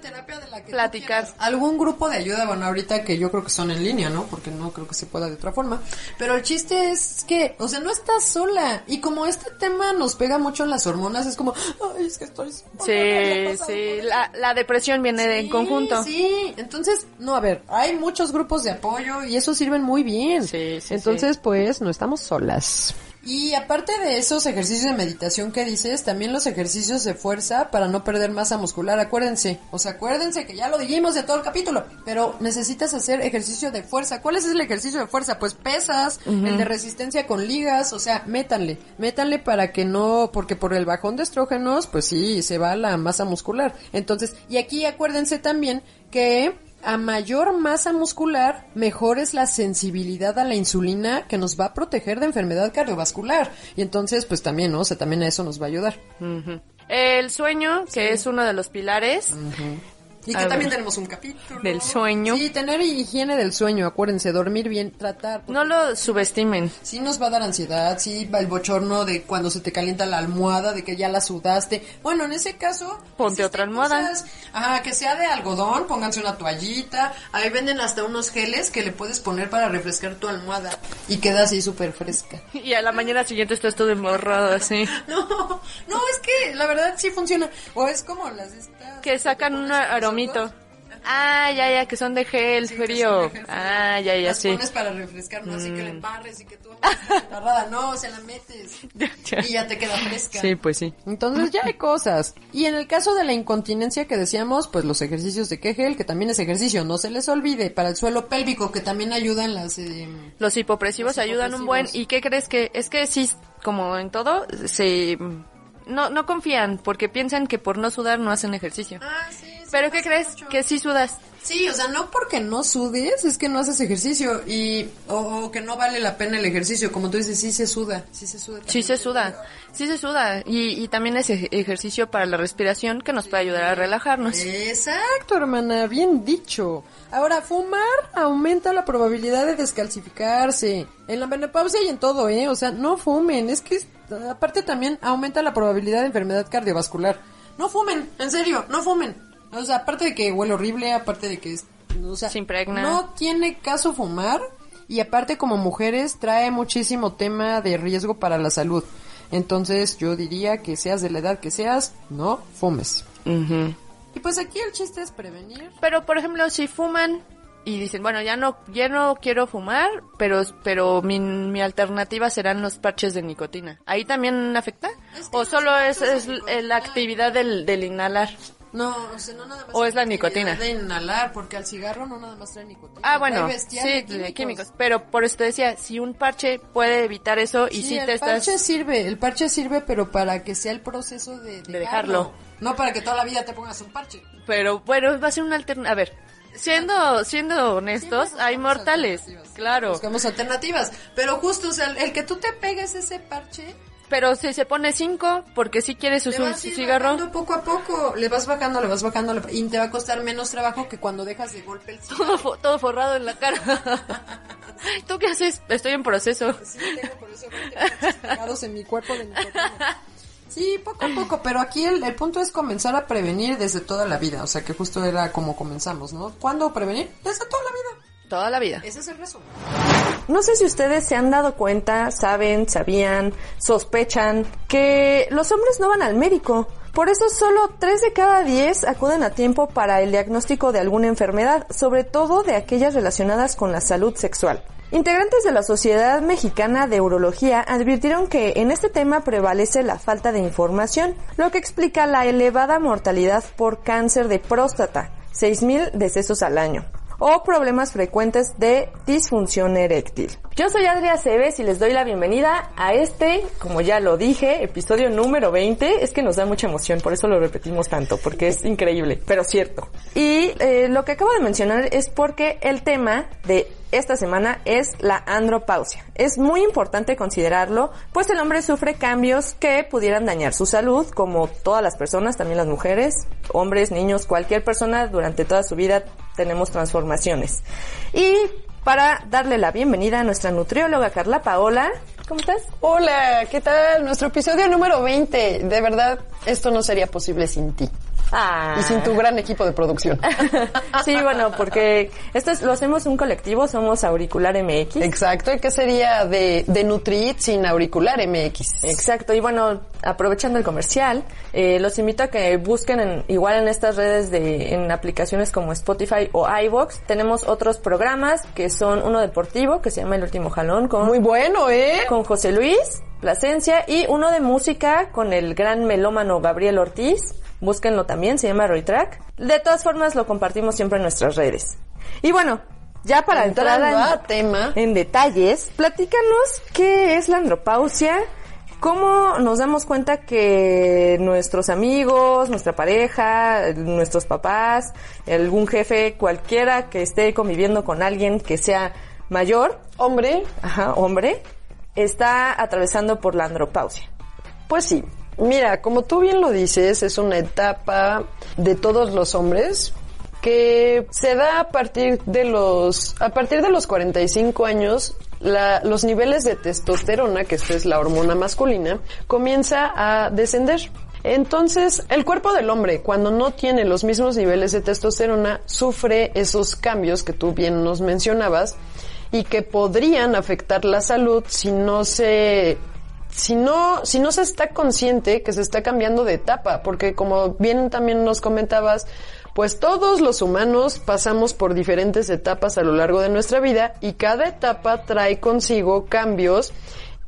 Terapia de la que Platicar. Algún grupo de ayuda, bueno, ahorita que yo creo que son en línea, ¿no? Porque no creo que se pueda de otra forma. Pero el chiste es que, o sea, no estás sola. Y como este tema nos pega mucho en las hormonas, es como, ay, es que estoy Sí, sí, por eso". la, la depresión viene de- en Sí, conjunto. Sí, entonces, no, a ver, hay muchos grupos de apoyo y eso sirven muy bien. Sí, sí, entonces, pues, no estamos solas. Y aparte de esos ejercicios de meditación que dices, también los ejercicios de fuerza para no perder masa muscular, acuérdense. O sea, acuérdense que ya lo dijimos de todo el capítulo, pero necesitas hacer ejercicio de fuerza. ¿Cuál es el ejercicio de fuerza? Pues pesas, el de resistencia con ligas, o sea, métanle, métanle para que no, porque por el bajón de estrógenos, pues sí, se va la masa muscular. Entonces, y aquí acuérdense también que a mayor masa muscular, mejor es la sensibilidad a la insulina que nos va a proteger de enfermedad cardiovascular. Y entonces, pues también, ¿no? O sea, también a eso nos va a ayudar. El sueño, que es uno de los pilares, Y que también tenemos un capítulo. Del sueño. Sí, tener higiene del sueño, acuérdense, dormir bien, tratar. no lo subestimen. Sí nos va a dar ansiedad, sí va el bochorno de cuando se te calienta la almohada, de que ya la sudaste. Bueno, en ese caso... Ponte otra almohada. cosas, Ajá, que sea de algodón, pónganse una toallita. Ahí venden hasta unos geles que le puedes poner para refrescar tu almohada. Y queda así súper fresca. Y a la mañana siguiente estás todo emborrado así. No, no, es que la verdad sí funciona. O es como las estas... Que sacan un pones Ah, ya, ya, que son de gel Sí, frío. de gel. Ah, ya, ya, Las sí. Mm. pones para refrescar, no así que le embarres y que tú embarrada, no, se la metes Ya, ya. y ya te queda fresca. Sí, pues sí. Entonces ya hay cosas. Y en el caso de la incontinencia que decíamos, pues los ejercicios de Kegel, que también es ejercicio, no se les olvide, para el suelo pélvico, que también ayudan las... eh, Los hipopresivos Los ayudan un buen. ¿Y qué crees que? Es que sí, como en todo, se... No, no confían, porque piensan que por no sudar no hacen ejercicio. Ah, sí, ¿Pero qué crees? mucho. Que sí sudas. Sí, o sea, no porque no sudes, es que no haces ejercicio y o, o que no vale la pena el ejercicio, como tú dices, sí se suda, sí se suda. Sí se suda, sí se suda. Y, y también es ej- ejercicio para la respiración que nos puede ayudar a relajarnos. Exacto, hermana, bien dicho. Ahora, fumar aumenta la probabilidad de descalcificarse. En la menopausia y en todo, ¿eh? O sea, no fumen. Es que, aparte también aumenta la probabilidad de enfermedad cardiovascular. No fumen, en serio, no fumen. O sea, aparte de que huele horrible, aparte de que es... O sea, Se impregna. no tiene caso fumar. Y aparte, como mujeres, trae muchísimo tema de riesgo para la salud. Entonces, yo diría que seas de la edad que seas, no fumes. Y pues aquí el chiste es prevenir. Pero, por ejemplo, si fuman y dicen, bueno, ya no, ya no quiero fumar, pero, pero mi, mi alternativa serán los parches de nicotina. ¿Ahí también afecta? Es que ¿O solo es, es la actividad del, del inhalar? No, o sea, no nada más. ¿O es la nicotina? De inhalar, porque al cigarro no nada más trae nicotina. Ah, bueno, sí, de químicos. Pero por eso te decía, si un parche puede evitar eso y Sí, si el te estás... parche sirve, el parche sirve, pero para que sea el proceso de dejarlo. dejarlo. No para que toda la vida te pongas un parche. Pero bueno, va a ser una alternativa. A ver, siendo, siendo honestos, hay mortales. Claro. Buscamos alternativas. Pero justo, o sea, el que tú te pegues ese parche, Pero si se pone cinco, porque si quiere su, su, cigarro. poco a poco. Le vas bajando, le vas bajando, le- y te va a costar menos trabajo que cuando dejas de golpe el cigarro. Todo, fo- todo forrado en la cara. ¿Tú qué haces? Estoy en proceso. Sí, tengo por eso 20 parches pegados en mi cuerpo de nicotina. Sí, poco a poco, pero aquí el, el punto es comenzar a prevenir desde toda la vida, o sea que justo era como comenzamos, ¿no? ¿Cuándo prevenir? Desde toda la vida. Toda la vida. Ese es el resumen. No sé si ustedes se han dado cuenta, saben, sabían, sospechan que los hombres no van al médico. Por eso solo 3 de cada 10 acuden a tiempo para el diagnóstico de alguna enfermedad, sobre todo de aquellas relacionadas con la salud sexual. Integrantes de la Sociedad Mexicana de Urología advirtieron que en este tema prevalece la falta de información, lo que explica la elevada mortalidad por cáncer de próstata, 6.000 decesos al año o problemas frecuentes de disfunción eréctil. Yo soy Adria Cebes y les doy la bienvenida a este, como ya lo dije, episodio número 20. Es que nos da mucha emoción, por eso lo repetimos tanto, porque es increíble, pero cierto. Y eh, lo que acabo de mencionar es porque el tema de esta semana es la andropausia. Es muy importante considerarlo, pues el hombre sufre cambios que pudieran dañar su salud, como todas las personas, también las mujeres, hombres, niños, cualquier persona durante toda su vida tenemos transformaciones. Y para darle la bienvenida a nuestra nutrióloga Carla Paola, ¿cómo estás? Hola, ¿qué tal? Nuestro episodio número 20. De verdad, esto no sería posible sin ti. Ah. Y sin tu gran equipo de producción. sí, bueno, porque esto es, lo hacemos un colectivo, somos Auricular MX. Exacto, ¿y qué sería de, de Nutrit sin auricular MX? Exacto, y bueno, aprovechando el comercial, eh, los invito a que busquen en, igual en estas redes de, en aplicaciones como Spotify o iVoox, tenemos otros programas que son uno deportivo, que se llama El Último Jalón, con, Muy bueno, ¿eh? con José Luis Plasencia, y uno de música con el gran melómano Gabriel Ortiz, búsquenlo también, se llama Roy Track. De todas formas, lo compartimos siempre en nuestras redes. Y bueno, ya para entrar en, a tema. en detalles, platícanos qué es la andropausia, ¿Cómo nos damos cuenta que nuestros amigos, nuestra pareja, nuestros papás, algún jefe, cualquiera que esté conviviendo con alguien que sea mayor, Hombre, ajá, hombre, está atravesando por la andropausia? pues sí. Mira, como tú bien lo dices, es una etapa de todos los hombres que se da a partir de los a partir de los 45 años la- los niveles de testosterona, que esta es la hormona masculina, comienza a descender. Entonces, el cuerpo del hombre, cuando no tiene los mismos niveles de testosterona, sufre esos cambios que tú bien nos mencionabas y que podrían afectar la salud si no se si no, si no se está consciente que se está cambiando de etapa, porque como bien también nos comentabas, pues todos los humanos pasamos por diferentes etapas a lo largo de nuestra vida y cada etapa trae consigo cambios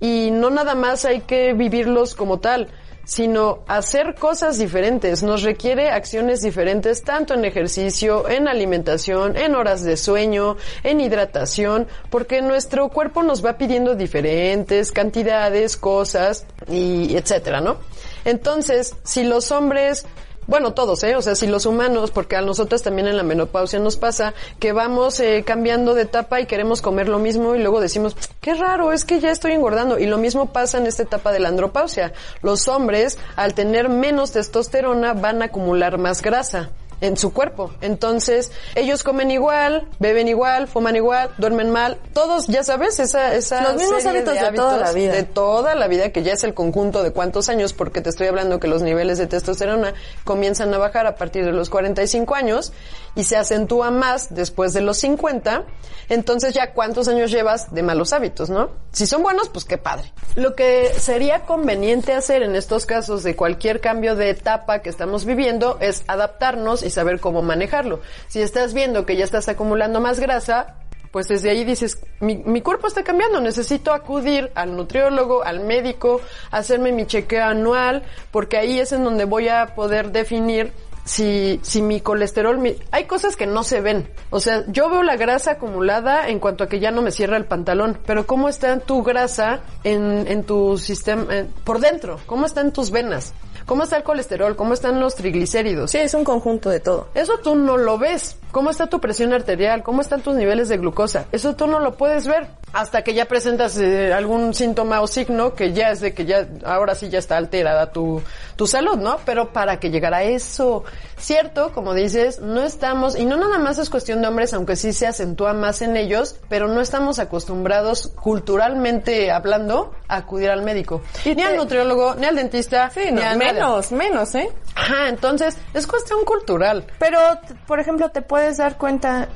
y no nada más hay que vivirlos como tal, sino hacer cosas diferentes. Nos requiere acciones diferentes tanto en ejercicio, en alimentación, en horas de sueño, en hidratación, porque nuestro cuerpo nos va pidiendo diferentes cantidades, cosas y etcétera, ¿no? Entonces, si los hombres bueno, todos, ¿eh? O sea, si los humanos, porque a nosotros también en la menopausia nos pasa que vamos eh, cambiando de etapa y queremos comer lo mismo y luego decimos, qué raro, es que ya estoy engordando. Y lo mismo pasa en esta etapa de la andropausia. Los hombres, al tener menos testosterona, van a acumular más grasa en su cuerpo. Entonces, ellos comen igual, beben igual, fuman igual, duermen mal, todos, ya sabes, esa, esa Los mismos serie hábitos de toda la vida. de toda la vida, que ya es el conjunto de cuántos años, porque te estoy hablando que los niveles de testosterona comienzan a bajar a partir de los 45 años y se acentúa más después de los 50. Entonces ya cuántos años llevas de malos hábitos, ¿no? Si son buenos, pues qué padre. Lo que sería conveniente hacer en estos casos de cualquier cambio de etapa que estamos viviendo es adaptarnos y saber cómo manejarlo. Si estás viendo que ya estás acumulando más grasa, pues desde ahí dices, mi, mi cuerpo está cambiando, necesito acudir al nutriólogo, al médico, hacerme mi chequeo anual, porque ahí es en donde voy a poder definir si, si mi colesterol, mi- hay cosas que no se ven. O sea, yo veo la grasa acumulada en cuanto a que ya no me cierra el pantalón, pero ¿cómo está tu grasa en, en tu sistema, por dentro? ¿Cómo está en tus venas? ¿Cómo está el colesterol? ¿Cómo están los triglicéridos? Sí, es un conjunto de todo. Eso tú no lo ves. ¿Cómo está tu presión arterial? ¿Cómo están tus niveles de glucosa? Eso tú no lo puedes ver hasta que ya presentas eh, algún síntoma o signo que ya es de que ya ahora sí ya está alterada tu, tu salud, ¿no? Pero para que llegara a eso, cierto, como dices, no estamos, y no nada más es cuestión de hombres, aunque sí se acentúa más en ellos, pero no estamos acostumbrados culturalmente hablando a acudir al médico. Ni al nutriólogo, ni al dentista, Sí, ni no, nada. menos, menos, ¿eh? Ajá, entonces es cuestión cultural. Pero, por ejemplo, te puedes dar cuenta,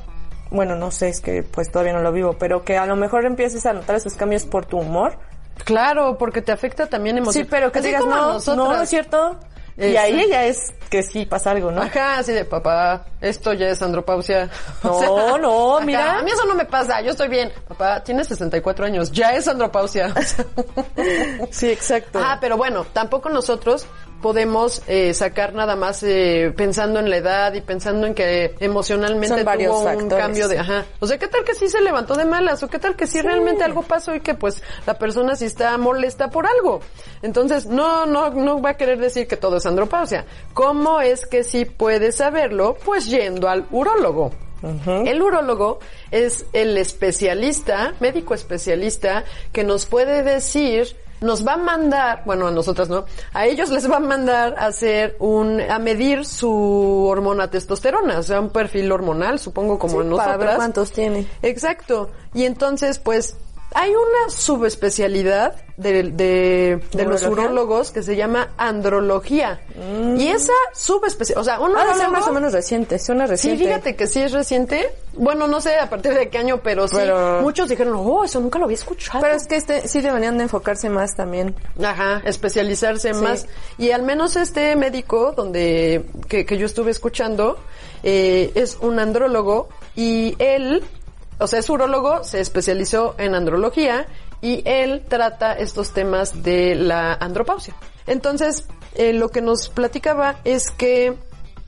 bueno, no sé, es que pues todavía no lo vivo, pero que a lo mejor empieces a notar esos cambios por tu humor. Claro, porque te afecta también Sí, emocionalmente. pero que digas, no, no, no es cierto. Y ahí ya es que sí pasa algo, ¿no? Ajá, así de papá, esto ya es andropausia. No, no, mira. A mí eso no me pasa, yo estoy bien. Papá, tienes 64 años, ya es andropausia. Sí, exacto. Ah, pero bueno, tampoco nosotros podemos eh, sacar nada más eh, pensando en la edad y pensando en que emocionalmente Son varios tuvo un cambio de, ajá. O sea, ¿qué tal que sí se levantó de malas? ¿O qué tal que sí, realmente algo pasó y que pues la persona sí está molesta por algo? Entonces, no, no, no va a querer decir que todo es andropausia. ¿Cómo es que sí puede saberlo? Pues yendo al urólogo. El urólogo es el especialista, médico especialista, que nos puede decir, nos va a mandar, bueno, a nosotras no, a ellos les va a mandar a hacer un, a medir su hormona testosterona, o sea, un perfil hormonal, supongo como en nosotras. para ver cuántos tiene. Exacto. Y entonces, pues, hay una subespecialidad de, de, de los urólogos que se llama andrología. Y esa subespecialidad, o sea, un Mm. Ha de ser urólogo- más o menos reciente, suena Sí, reciente. fíjate que sí es reciente. Bueno, no sé a partir de qué año, pero sí. Pero- Muchos dijeron, oh, eso nunca lo había escuchado. Pero es que este sí deberían de enfocarse más también. Ajá, especializarse Sí. más. Y al menos este médico donde que, que yo estuve escuchando eh, es un andrólogo y él, o sea, es urólogo, se especializó en andrología y él trata estos temas de la andropausia. Entonces, eh, lo que nos platicaba es que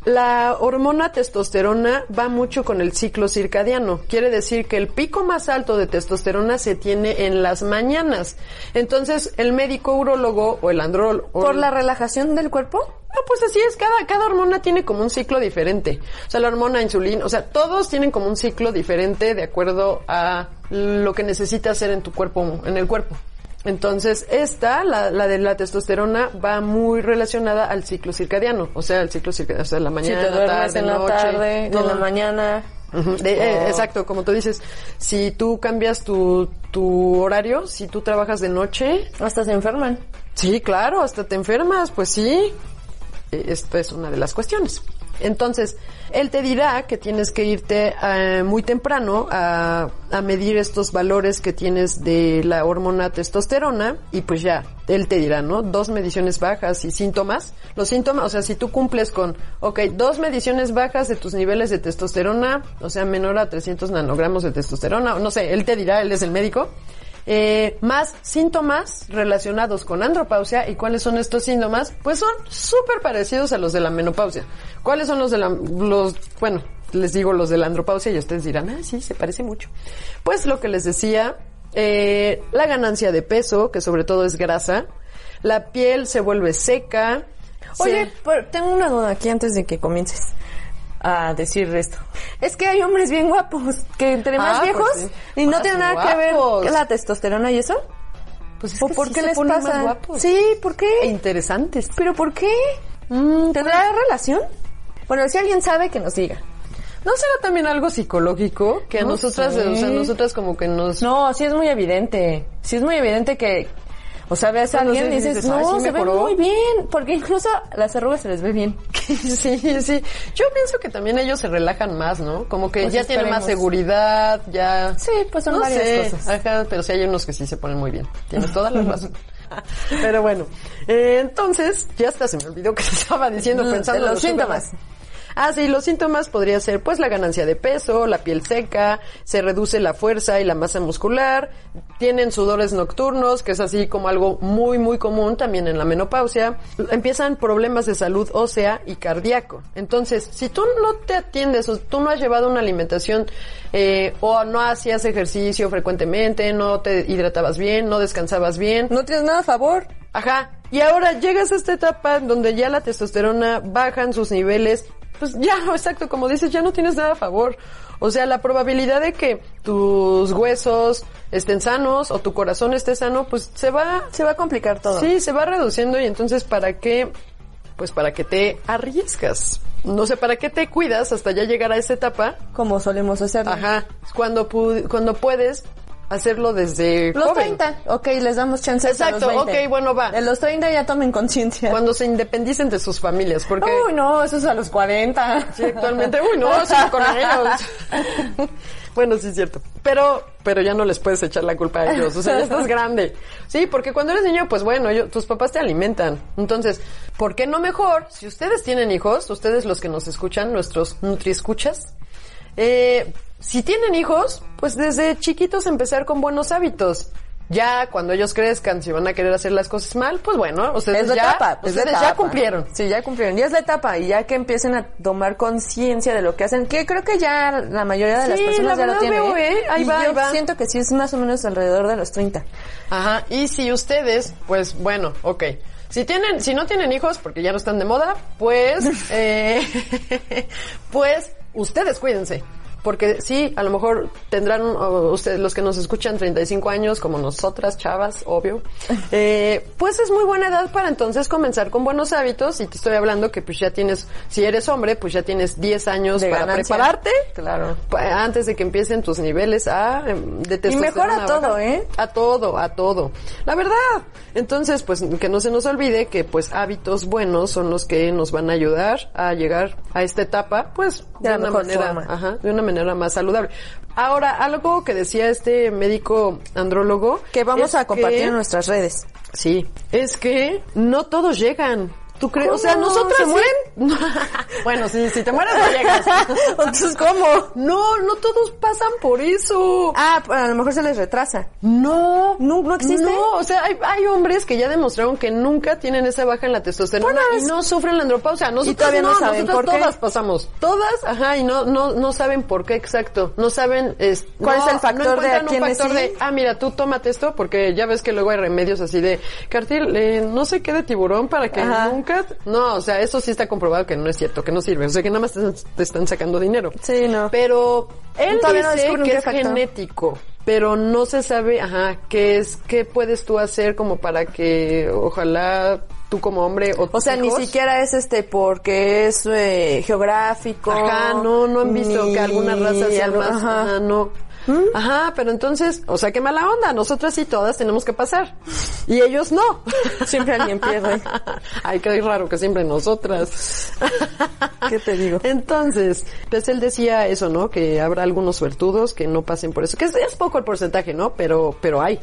La hormona testosterona va mucho con el ciclo circadiano. Quiere decir que el pico más alto de testosterona se tiene en las mañanas. Entonces, el médico urólogo o el andrólogo... ¿Por la relajación del cuerpo? No, pues así es, cada, cada hormona tiene como un ciclo diferente. O sea, la hormona insulina, o sea, todos tienen como un ciclo diferente de acuerdo a lo que necesita hacer en tu cuerpo, en el cuerpo. Entonces, esta, la, la de la testosterona, va muy relacionada al ciclo circadiano. O sea, el ciclo circadiano, o sea, la Si mañana, te duermes tarde, en la noche, tarde, en la mañana. De- eh, Oh. exacto, como tú dices, si tú cambias tu, tu horario, si tú trabajas de noche, Hasta se enferman. Sí, claro, hasta te enfermas, pues sí. Eh, Esto es una de las cuestiones. Entonces, él te dirá que tienes que irte eh, muy temprano a, a medir estos valores que tienes de la hormona testosterona y pues ya, él te dirá, ¿no? Dos mediciones bajas y síntomas. Los síntomas, o sea, si tú cumples con, ok, dos mediciones bajas de tus niveles de testosterona, o sea, menor a 300 nanogramos de testosterona, no sé, él te dirá, él es el médico. Eh, más síntomas relacionados con andropausia. ¿Y cuáles son estos síntomas? Pues son súper parecidos a los de la menopausia. ¿Cuáles son los de la, los, bueno, les digo los de la andropausia y ustedes dirán, ah, sí, se parece mucho. Pues lo que les decía, eh, la ganancia de peso, que sobre todo es grasa, la piel se vuelve seca. Oye, se- tengo una duda aquí antes de que comiences a decir esto. Es que hay hombres bien guapos que entre más Ah, pues viejos sí. y no tienen son nada que ver la testosterona y eso. pues es ¿O que por sí qué se les pasa? más guapos. Sí, ¿por E qué? interesantes. ¿Pero por qué? Mm, ¿Tendrá relación? Bueno, si alguien sabe que nos diga. ¿No será también algo psicológico? Que a No nosotras, sé. o sea, nosotras como que nos... No, sí es muy evidente. Sí es muy evidente que, o sea, ves a alguien y dices, dices, "Ay, no, sí se ve mejoró". muy bien, porque incluso las arrugas se les ve bien. Sí, sí. Yo pienso que también ellos se relajan más, ¿no? Como que Pues ya tienen más seguridad, ya... Sí, pues son no varias sé. cosas. Ajá, pero sí hay unos que sí se ponen muy bien. Tienes toda la razón. Pero bueno, eh, entonces, ya hasta se me olvidó que estaba diciendo Mm, pensando en los síntomas. Ah, sí, los síntomas podría ser pues la ganancia de peso, la piel seca, se reduce la fuerza y la masa muscular, tienen sudores nocturnos, que es así como algo muy muy común también en la menopausia, empiezan problemas de salud ósea y cardíaco. Entonces, si tú no te atiendes o tú no has llevado una alimentación eh, o no hacías ejercicio frecuentemente, no te hidratabas bien, no descansabas bien, No tienes nada a favor. Ajá. Y ahora llegas a esta etapa donde ya la testosterona bajan sus niveles, pues ya, exacto, como dices, ya no tienes nada a favor. O sea, la probabilidad de que tus huesos estén sanos o tu corazón esté sano, pues se va, Se va a complicar todo. sí, se va reduciendo y entonces ¿para qué? Pues para que te arriesgas. No sé, ¿para qué te cuidas hasta ya llegar a esa etapa? Como solemos hacerlo. Ajá. Cuando, pu- cuando puedes hacerlo desde Los joven. 30, ok, les damos chance Exacto, los 20. ok, bueno, va. De los 30 ya tomen conciencia. Cuando se independicen de sus familias, porque... Uy, no, eso es a los 40. Sí, actualmente, uy, no, sí, con ellos. bueno, sí es cierto. Pero, pero ya no les puedes echar la culpa a ellos. O sea, ya estás grande. Sí, porque cuando eres niño, pues bueno, yo- tus papás te alimentan. Entonces, ¿por qué no mejor? Si ustedes tienen hijos, ustedes los que nos escuchan, nuestros nutriescuchas, eh, si tienen hijos, pues desde chiquitos empezar con buenos hábitos. Ya cuando ellos crezcan, si van a querer hacer las cosas mal, pues bueno, ustedes Es la ya, etapa, es la ya cumplieron. Sí, ya cumplieron. Ya es la etapa y ya que empiecen a tomar conciencia de lo que hacen, que creo que ya la mayoría de las personas la ya lo tienen. veo, ¿eh? Ahí Y va, yo ahí va. siento que sí es más o menos alrededor de los 30. Ajá, y si ustedes, pues bueno, ok. Si tienen, si no tienen hijos, porque ya no están de moda, pues, eh, pues ustedes cuídense. Porque sí, a lo mejor tendrán ustedes, los que nos escuchan, 35 años, como nosotras, chavas, obvio. Eh, pues es muy buena edad para entonces comenzar con buenos hábitos. Y te estoy hablando que pues ya tienes, si eres hombre, pues ya tienes 10 años De para ganancia. prepararte. Claro. Antes de que empiecen tus niveles a, em, de Y mejora a todo. ¿eh? A todo, a todo. La verdad. Entonces, pues que no se nos olvide que pues hábitos buenos son los que nos van a ayudar a llegar a esta etapa, pues De de, una manera, ajá, de una manera más saludable. Ahora, algo que decía este médico andrólogo Que vamos a compartir que- en nuestras redes. Sí, es que no todos llegan. ¿Tú crees? O sea, nosotras ¿Se mueren? bueno, sí, si te mueres no llegas. Entonces, ¿cómo? No, no todos pasan por eso. Ah, a lo mejor se les retrasa. No, ¿No- no existe? No, o sea, hay, hay hombres que ya demostraron que nunca tienen esa baja en la testosterona y no sufren la andropausia. Nosotros todavía no no, saben nosotras por qué. todas pasamos. Todas, ajá, y no, no, no saben por qué exacto. No saben, es, ¿Cuál no- es el factor no de un factor sí? de, ah, mira, tú tómate esto porque ya ves que luego hay remedios así de, Cartil, eh, no sé qué de tiburón para que Ajá. nunca, no, o sea, eso sí está comprobado que no es cierto, que no sirve, o sea, que nada más te, te están sacando dinero. Sí, no. Pero él Todavía no dice descubren que es factor. genético, pero no se sabe, ajá, qué es, qué puedes tú hacer como para que ojalá tú como hombre o O sea, ni siquiera es este porque es eh, geográfico. Ajá, no, no han visto ni que alguna raza sea más, ajá. ajá, no. Ajá, pero entonces, o sea, qué mala onda, nosotras sí todas tenemos que pasar. Y ellos no. Siempre alguien pierde. Ay, qué raro que siempre nosotras. ¿Qué te digo? Entonces, pues él decía eso, ¿no? Que habrá algunos suertudos que no pasen por eso. Que es, es poco el porcentaje, ¿no? Pero, pero hay.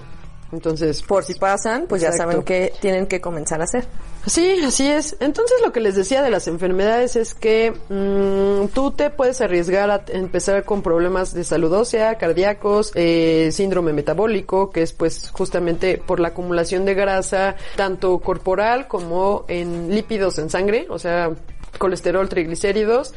Entonces, Por si pasan, pues ya saben que tienen que comenzar a hacer. Sí, así es. Entonces lo que les decía de las enfermedades es que mm, tú te puedes arriesgar a empezar con problemas de salud ósea, cardíacos, eh, síndrome metabólico, que es pues justamente por la acumulación de grasa, tanto corporal como en lípidos en sangre, o sea, colesterol, triglicéridos,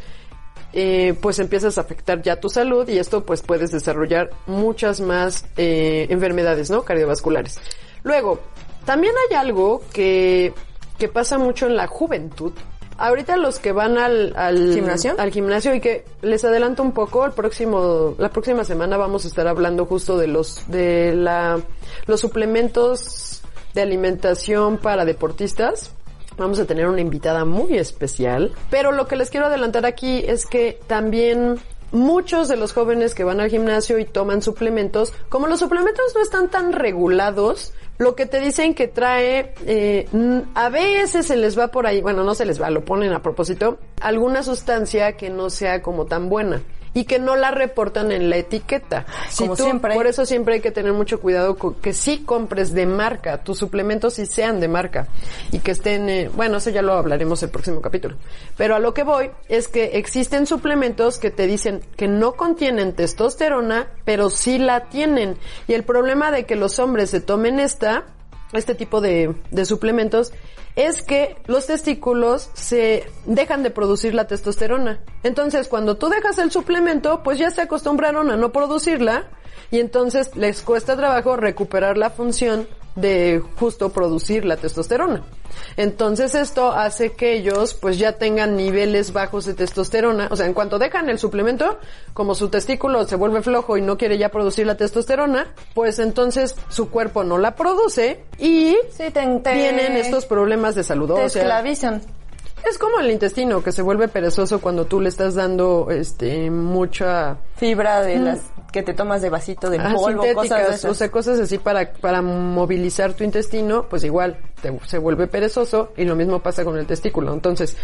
eh, pues empiezas a afectar ya tu salud y esto pues puedes desarrollar muchas más eh, enfermedades, ¿no? Cardiovasculares. Luego, también hay algo que, que pasa mucho en la juventud. Ahorita los que van al, al ¿Gimnasio? al gimnasio y que les adelanto un poco, el próximo, la próxima semana vamos a estar hablando justo de los, de la, los suplementos de alimentación para deportistas. Vamos a tener una invitada muy especial. Pero lo que les quiero adelantar aquí es que también muchos de los jóvenes que van al gimnasio y toman suplementos, como los suplementos no están tan regulados, lo que te dicen que trae, eh, a veces se les va por ahí, bueno, no se les va, lo ponen a propósito, alguna sustancia que no sea como tan buena y que no la reportan en la etiqueta. como siempre. Por eso siempre hay que tener mucho cuidado con que sí compres de marca, tus suplementos sí sean de marca y que estén, eh, bueno, eso ya lo hablaremos el próximo capítulo. Pero a lo que voy es que existen suplementos que te dicen que no contienen testosterona, pero sí la tienen. Y el problema de que los hombres se tomen esta, este tipo de, de suplementos, es que los testículos se dejan de producir la testosterona. Entonces, cuando tú dejas el suplemento, pues ya se acostumbraron a no producirla y entonces les cuesta trabajo recuperar la función de justo producir la testosterona. Entonces esto hace que ellos pues ya tengan niveles bajos de testosterona, o sea, en cuanto dejan el suplemento, como su testículo se vuelve flojo y no quiere ya producir la testosterona, pues entonces su cuerpo no la produce y Sí, te, te- tienen estos problemas de salud te ósea. esclavizan. Es como el intestino que se vuelve perezoso cuando tú le estás dando este mucha Fibra de las que te tomas de vasito de Ah, polvo, cosas de esas. o sea, cosas así para, para movilizar tu intestino, pues igual te- se vuelve perezoso y lo mismo pasa con el testículo. Entonces,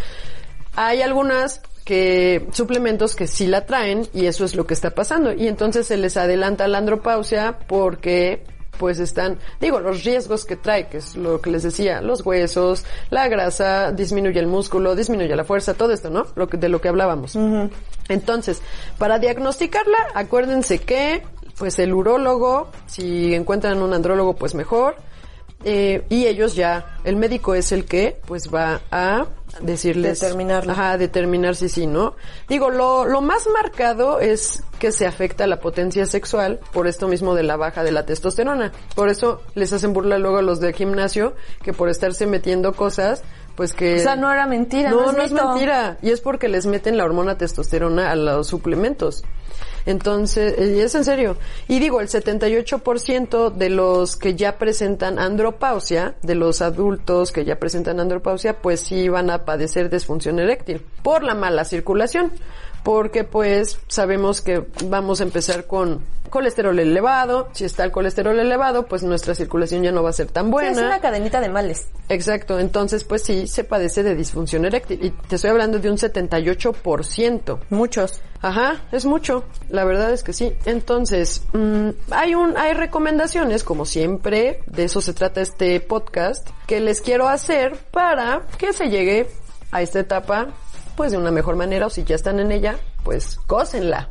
hay algunas que suplementos que sí la traen y eso es lo que está pasando y entonces se les adelanta la andropausia porque pues están, digo, los riesgos que trae, que es lo que les decía, los huesos, la grasa, disminuye el músculo, disminuye la fuerza, todo esto, ¿no? Lo que, de lo que hablábamos. Entonces, para diagnosticarla, acuérdense que, pues el urólogo, si encuentran un andrólogo, pues mejor. Eh, y ellos ya, el médico es el que, pues va a decirles. Determinarlo. Ajá, determinar si sí, ¿no? Digo, lo, lo más marcado es que se afecta la potencia sexual por esto mismo de la baja de la testosterona. Por eso les hacen burla luego a los del gimnasio que por estarse metiendo cosas, pues que... O sea, no era mentira, No, no no, es mentira. Y es porque les meten la hormona testosterona a los suplementos. Entonces, es en serio. Y digo, el 78% de los que ya presentan andropausia, de los adultos que ya presentan andropausia, pues sí van a padecer disfunción eréctil por la mala circulación. Porque pues sabemos que vamos a empezar con colesterol elevado. Si está el colesterol elevado, pues nuestra circulación ya no va a ser tan Sí, buena. es una cadenita de males. Exacto, entonces pues sí se padece de disfunción eréctil y te estoy hablando de un 78%. Muchos. Ajá, es mucho. La verdad es que sí. Entonces, mm, hay un, hay recomendaciones, como siempre, de eso se trata este podcast, que les quiero hacer para que se llegue a esta etapa, pues de una mejor manera, o si ya están en ella, pues cósenla.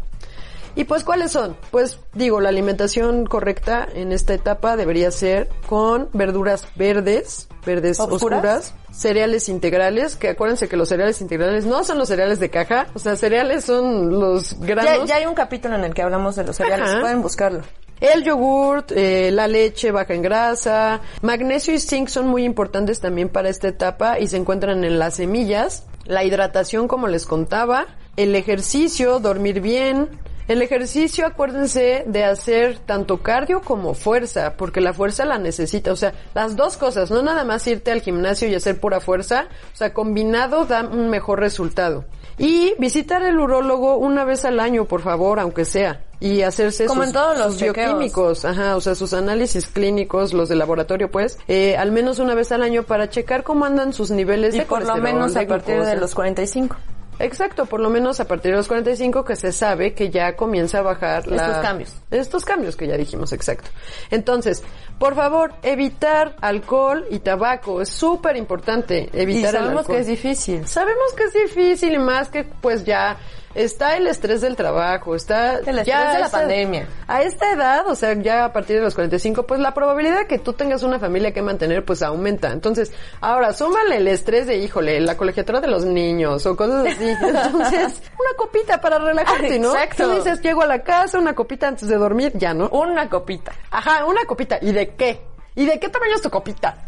Y pues, ¿cuáles son? Pues digo, la alimentación correcta en esta etapa debería ser con verduras verdes, verdes ¿Oscuras? oscuras, cereales integrales, que acuérdense que los cereales integrales no son los cereales de caja, o sea, cereales son los Ya, granos. ya hay un capítulo en el que hablamos de los cereales, Ajá. pueden buscarlo. El yogurt, eh, la leche baja en grasa, magnesio y zinc son muy importantes también para esta etapa y se encuentran en las semillas. La hidratación, como les contaba, el ejercicio, dormir bien. El ejercicio, acuérdense de hacer tanto cardio como fuerza, porque la fuerza la necesita. O sea, las dos cosas, no nada más irte al gimnasio y hacer pura fuerza, o sea, combinado da un mejor resultado. Y visitar el urólogo una vez al año, por favor, aunque sea. Y hacerse Como sus, en todos los sus bioquímicos, ajá, o sea, sus análisis clínicos, los de laboratorio, pues, eh, al menos una vez al año para checar cómo andan sus niveles Y de por lo menos a partir de los 45. Exacto, por lo menos a partir de los 45 que se sabe que ya comienza a bajar la- Estos cambios. Estos cambios que ya dijimos, exacto. Entonces, por favor, evitar alcohol y tabaco. Es súper importante Y evitar el sabemos alcohol. que es difícil. Sabemos que es difícil y más que pues ya está el estrés del trabajo, está El estrés ya de la esta- pandemia. A esta edad, o sea, ya a partir de los 45, pues la probabilidad de que tú tengas una familia que mantener pues aumenta. Entonces, ahora súmale el estrés de, híjole, la colegiatura de los niños o cosas así. Entonces, una copita para relajarte, ¿no? Exacto. Tú dices, llego a la casa, una copita antes de dormir, ya, ¿no? Una copita. Ajá, una copita. ¿Y de qué? ¿Y de qué tamaño es tu copita?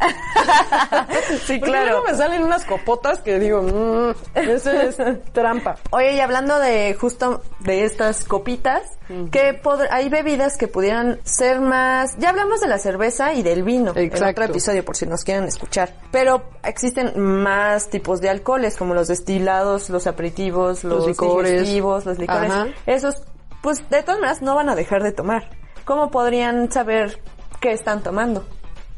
Sí, Porque luego me salen unas copotas que digo, mmm, eso es trampa. Oye, y hablando de justo de estas copitas, que pod- hay bebidas que pudieran ser más... Ya hablamos de la cerveza y del vino en Exacto. otro episodio, por si nos quieren escuchar. Pero existen más tipos de alcoholes, como los destilados, los aperitivos, los, Los licores. digestivos, los licores. Ajá. Esos, pues de todas maneras no van a dejar de tomar. ¿Cómo podrían saber qué están tomando?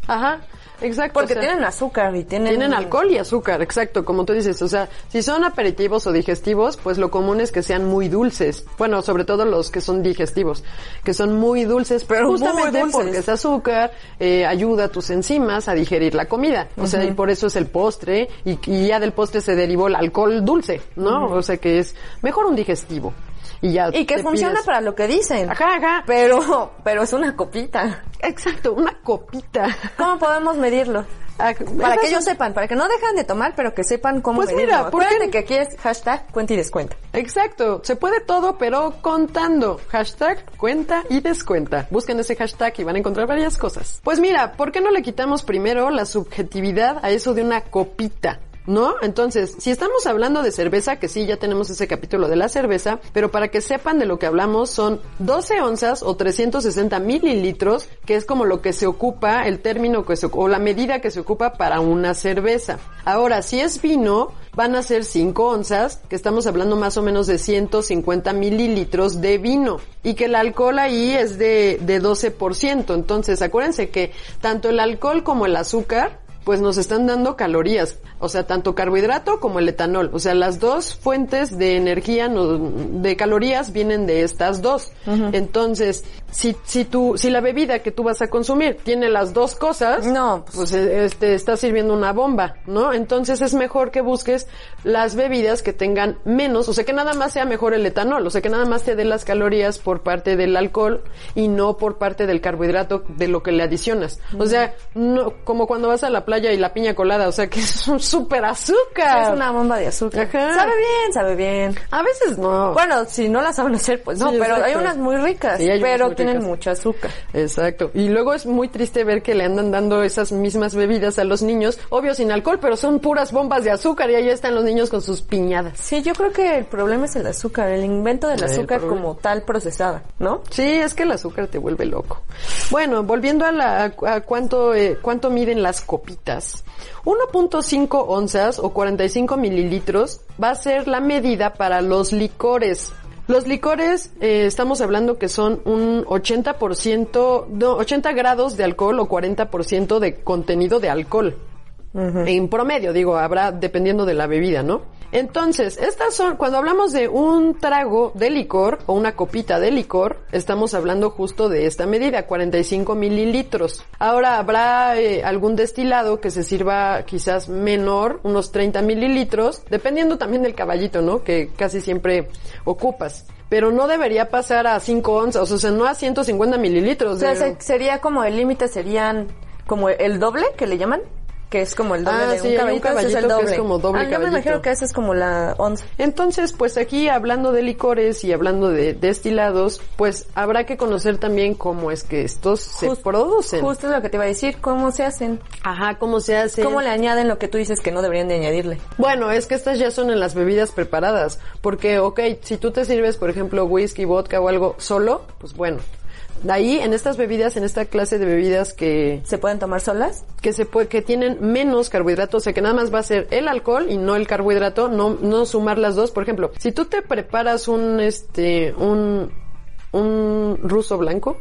Ajá, exacto. Porque o sea, tienen azúcar y tienen... Tienen alcohol y azúcar, exacto, como tú dices. O sea, si son aperitivos o digestivos, pues lo común es que sean muy dulces. Bueno, sobre todo los que son digestivos, que son muy dulces, pero justamente dulces. porque es azúcar, eh, ayuda a tus enzimas a digerir la comida. O sea, y por eso es el postre, y, y ya del postre se derivó el alcohol dulce, ¿no? O sea, que es mejor un digestivo. Y ya. Y que funciona pides- para lo que dicen. Ajá, ajá. Pero, pero es una copita. Exacto, una copita. ¿Cómo podemos medirlo? Ah, Para que ellos sepan, para que no dejan de tomar, pero que sepan cómo Pues medirlo. mira, ¿por qué Acuérdate no? que aquí es hashtag cuenta y descuenta. Exacto, se puede todo, pero contando. Hashtag cuenta y descuenta. Busquen ese hashtag y van a encontrar varias cosas. Pues mira, ¿por qué no le quitamos primero la subjetividad a eso de una copita? ¿No? Entonces, si estamos hablando de cerveza, que sí, ya tenemos ese capítulo de la cerveza, pero para que sepan de lo que hablamos, son 12 onzas o 360 mililitros, que es como lo que se ocupa, el término que se, o la medida que se ocupa para una cerveza. Ahora, si es vino, van a ser 5 onzas, que estamos hablando más o menos de 150 mililitros de vino. Y que el alcohol ahí es de, de 12%. Entonces, acuérdense que tanto el alcohol como el azúcar pues nos están dando calorías, o sea, tanto carbohidrato como el etanol, o sea, las dos fuentes de energía, no- de calorías vienen de estas dos. Entonces, si, si tú, si la bebida que tú vas a consumir tiene las dos cosas, No, pues eh, este, está sirviendo una bomba, ¿no? Entonces es mejor que busques las bebidas que tengan menos, o sea, que nada más sea mejor el etanol, o sea, que nada más te dé las calorías por parte del alcohol y no por parte del carbohidrato de lo que le adicionas. O sea, no, como cuando vas a la playa y la piña colada, o sea, que es un súper azúcar. Es una bomba de azúcar. Ajá. Sabe bien, sabe bien. A veces no. Bueno, si no la saben hacer, pues no, Sí, pero hay unas muy ricas, Sí, pero muy tienen ricas. mucho azúcar. Exacto. Y luego es muy triste ver que le andan dando esas mismas bebidas a los niños, obvio sin alcohol, pero son puras bombas de azúcar y ahí están los niños con sus piñadas. Sí, yo creo que el problema es el azúcar, el invento del El azúcar problema. como tal procesada, ¿no? Sí, es que el azúcar te vuelve loco. Bueno, volviendo a, la, a, a cuánto, eh, cuánto miden las copitas. 1.5 onzas o 45 mililitros va a ser la medida para los licores. Los licores, eh, estamos hablando que son un 80%, no, 80 grados de alcohol o 40% de contenido de alcohol. En promedio, digo, habrá dependiendo de la bebida, ¿no? Entonces, estas son, cuando hablamos de un trago de licor o una copita de licor, estamos hablando justo de esta medida, 45 mililitros. Ahora habrá eh, algún destilado que se sirva quizás menor, unos 30 mililitros, dependiendo también del caballito, ¿no? Que casi siempre ocupas. Pero no debería pasar a 5 onzas, o sea, no a 150 mililitros. O sea, de- sería como el límite serían como el doble que le llaman, que es como el doble Ah, de sí, un hay un caballito, es el caballito que es doble. como doble ah, yo me caballito. imagino que ese es como la onza. Entonces, pues aquí hablando de licores y hablando de destilados, pues habrá que conocer también cómo es que estos se Just- producen. Justo es lo que te iba a decir, cómo se hacen, Ajá, cómo se hace. cómo le añaden lo que tú dices que no deberían de añadirle. Bueno, es que estas ya son en las bebidas preparadas, porque, ok, si tú te sirves, por ejemplo, whisky, vodka o algo solo, pues bueno. De ahí, en estas bebidas, en esta clase de bebidas que, ¿Se pueden tomar solas? que se puede, que tienen menos carbohidratos, o sea que nada más va a ser el alcohol y no el carbohidrato, no, no sumar las dos. Por ejemplo, si tú te preparas un, este, un, un ruso blanco,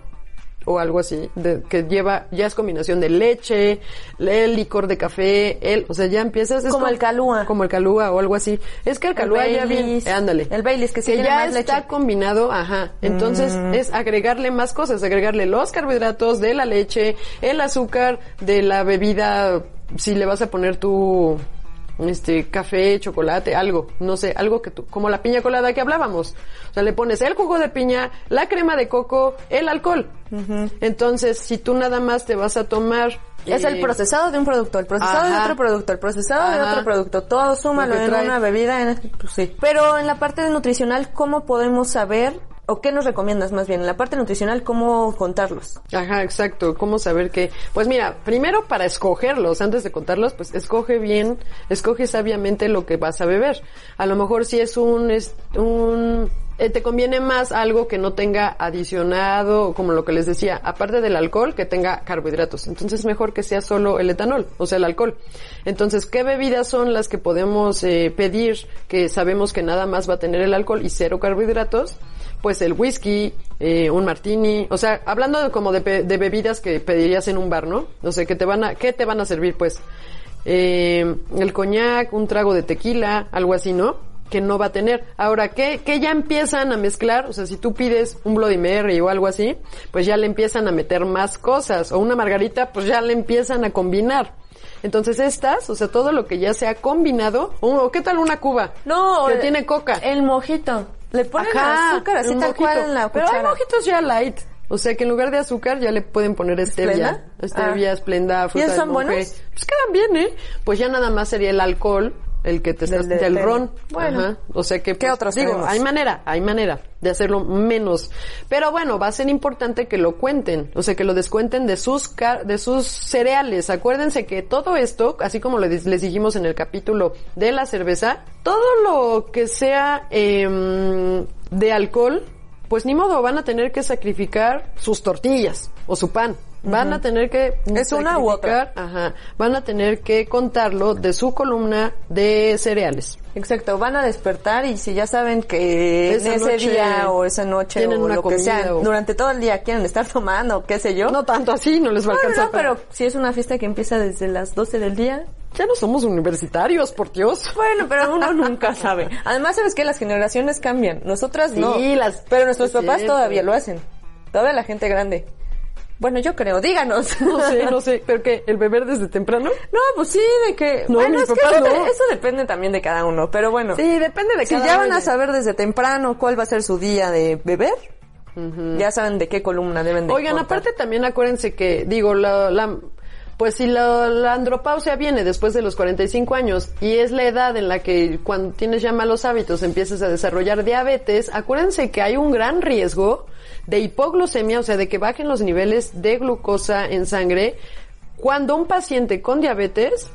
o algo así, de- que lleva, ya es combinación de leche, el licor de café, el, o sea, ya empiezas, es Como el Kahlua. Como el calúa o algo así. Es que el calúa ya Baileys. eh, ándale. El Baileys, que sí tiene ya más está leche. combinado, ajá. Entonces es agregarle más cosas, agregarle los carbohidratos de la leche, el azúcar de la bebida, si le vas a poner tu este café, chocolate, algo, no sé, algo que tú, como la piña colada que hablábamos. O sea, le pones el jugo de piña, la crema de coco, el alcohol. Entonces, si tú nada más te vas a tomar Es el eh, procesado de un producto, el procesado de otro producto, el procesado de otro producto, todo súmalo en trae. una bebida, en, pues sí. Pero en la parte de nutricional, ¿cómo podemos saber, o qué nos recomiendas más bien, en la parte nutricional, cómo contarlos? Ajá, exacto. ¿Cómo saber qué? Pues mira, primero para escogerlos, antes de contarlos, pues escoge bien, escoge sabiamente lo que vas a beber. A lo mejor si es un, es un, eh, te conviene más algo que no tenga adicionado, como lo que les decía, aparte del alcohol, que tenga carbohidratos. Entonces mejor que sea solo el etanol, o sea, el alcohol. Entonces, ¿qué bebidas son las que podemos eh, pedir que sabemos que nada más va a tener el alcohol y cero carbohidratos? Pues el whisky, eh, un martini, o sea, hablando de, como de, de bebidas que pedirías en un bar, ¿no? O sea, que te van a, ¿qué te van a servir? Pues, eh, el coñac, un trago de tequila, algo así, ¿no? Que no va a tener. Ahora, ¿qué, qué ya empiezan a mezclar? O sea, si tú pides un Bloody Mary o algo así, pues ya le empiezan a meter más cosas. O una margarita, pues ya le empiezan a combinar. Entonces estas, o sea, todo lo que ya se ha combinado, o ¿qué tal una cuba? No, que tiene coca. El mojito. Le ponen Ajá, azúcar así tal mojito. cual en la Pero hay mojitos ya light. O sea que en lugar de azúcar ya le pueden poner stevia. ¿Esplenda? Stevia, Ah. esplenda, fruta esos del son buenos? Pues quedan bien, ¿eh? Pues ya nada más sería el alcohol, el que te estás, Del- del, del- ron. bueno. Ajá. O sea que, ¿Qué pues, otros digo, tenemos? hay manera, hay manera de hacerlo menos. Pero bueno, va a ser importante que lo cuenten. O sea que lo descuenten de sus, car- de sus cereales. Acuérdense que todo esto, así como le di- les dijimos en el capítulo de la cerveza, todo lo que sea, em, de alcohol, pues ni modo, van a tener que sacrificar sus tortillas o su pan. Van a tener que Es una u otra. Ajá, van a tener que contarlo de su columna de cereales. Exacto, van a despertar y si ya saben que Esa en ese noche día o esa noche tienen o una lo que sea, o- durante todo el día quieren estar tomando, qué sé yo. No tanto así, no les va a alcanzar. no, para- pero si es una fiesta que empieza desde las 12 del día. ya no somos universitarios, por Dios. Bueno, pero uno nunca sabe. Además, sabes que las generaciones cambian. Nosotras no. Sí, las- Pero nuestros es papás cierto. todavía lo hacen. Todavía la gente grande. Bueno, yo creo, díganos. No sé, no sé, pero que el beber desde temprano. No, pues sí, de que... No, bueno, mis es que eso, de- no. eso depende también de cada uno, pero bueno. Sí, depende de Si cada ya van uno. a saber desde temprano cuál va a ser su día de beber, ya saben de qué columna deben de Oigan, aparte también acuérdense que, digo, la, la- pues si la, andropausia viene después de los 45 años y es la edad en la que cuando tienes ya malos hábitos empiezas a desarrollar diabetes, acuérdense que hay un gran riesgo de hipoglucemia, o sea, de que bajen los niveles de glucosa en sangre cuando un paciente con diabetes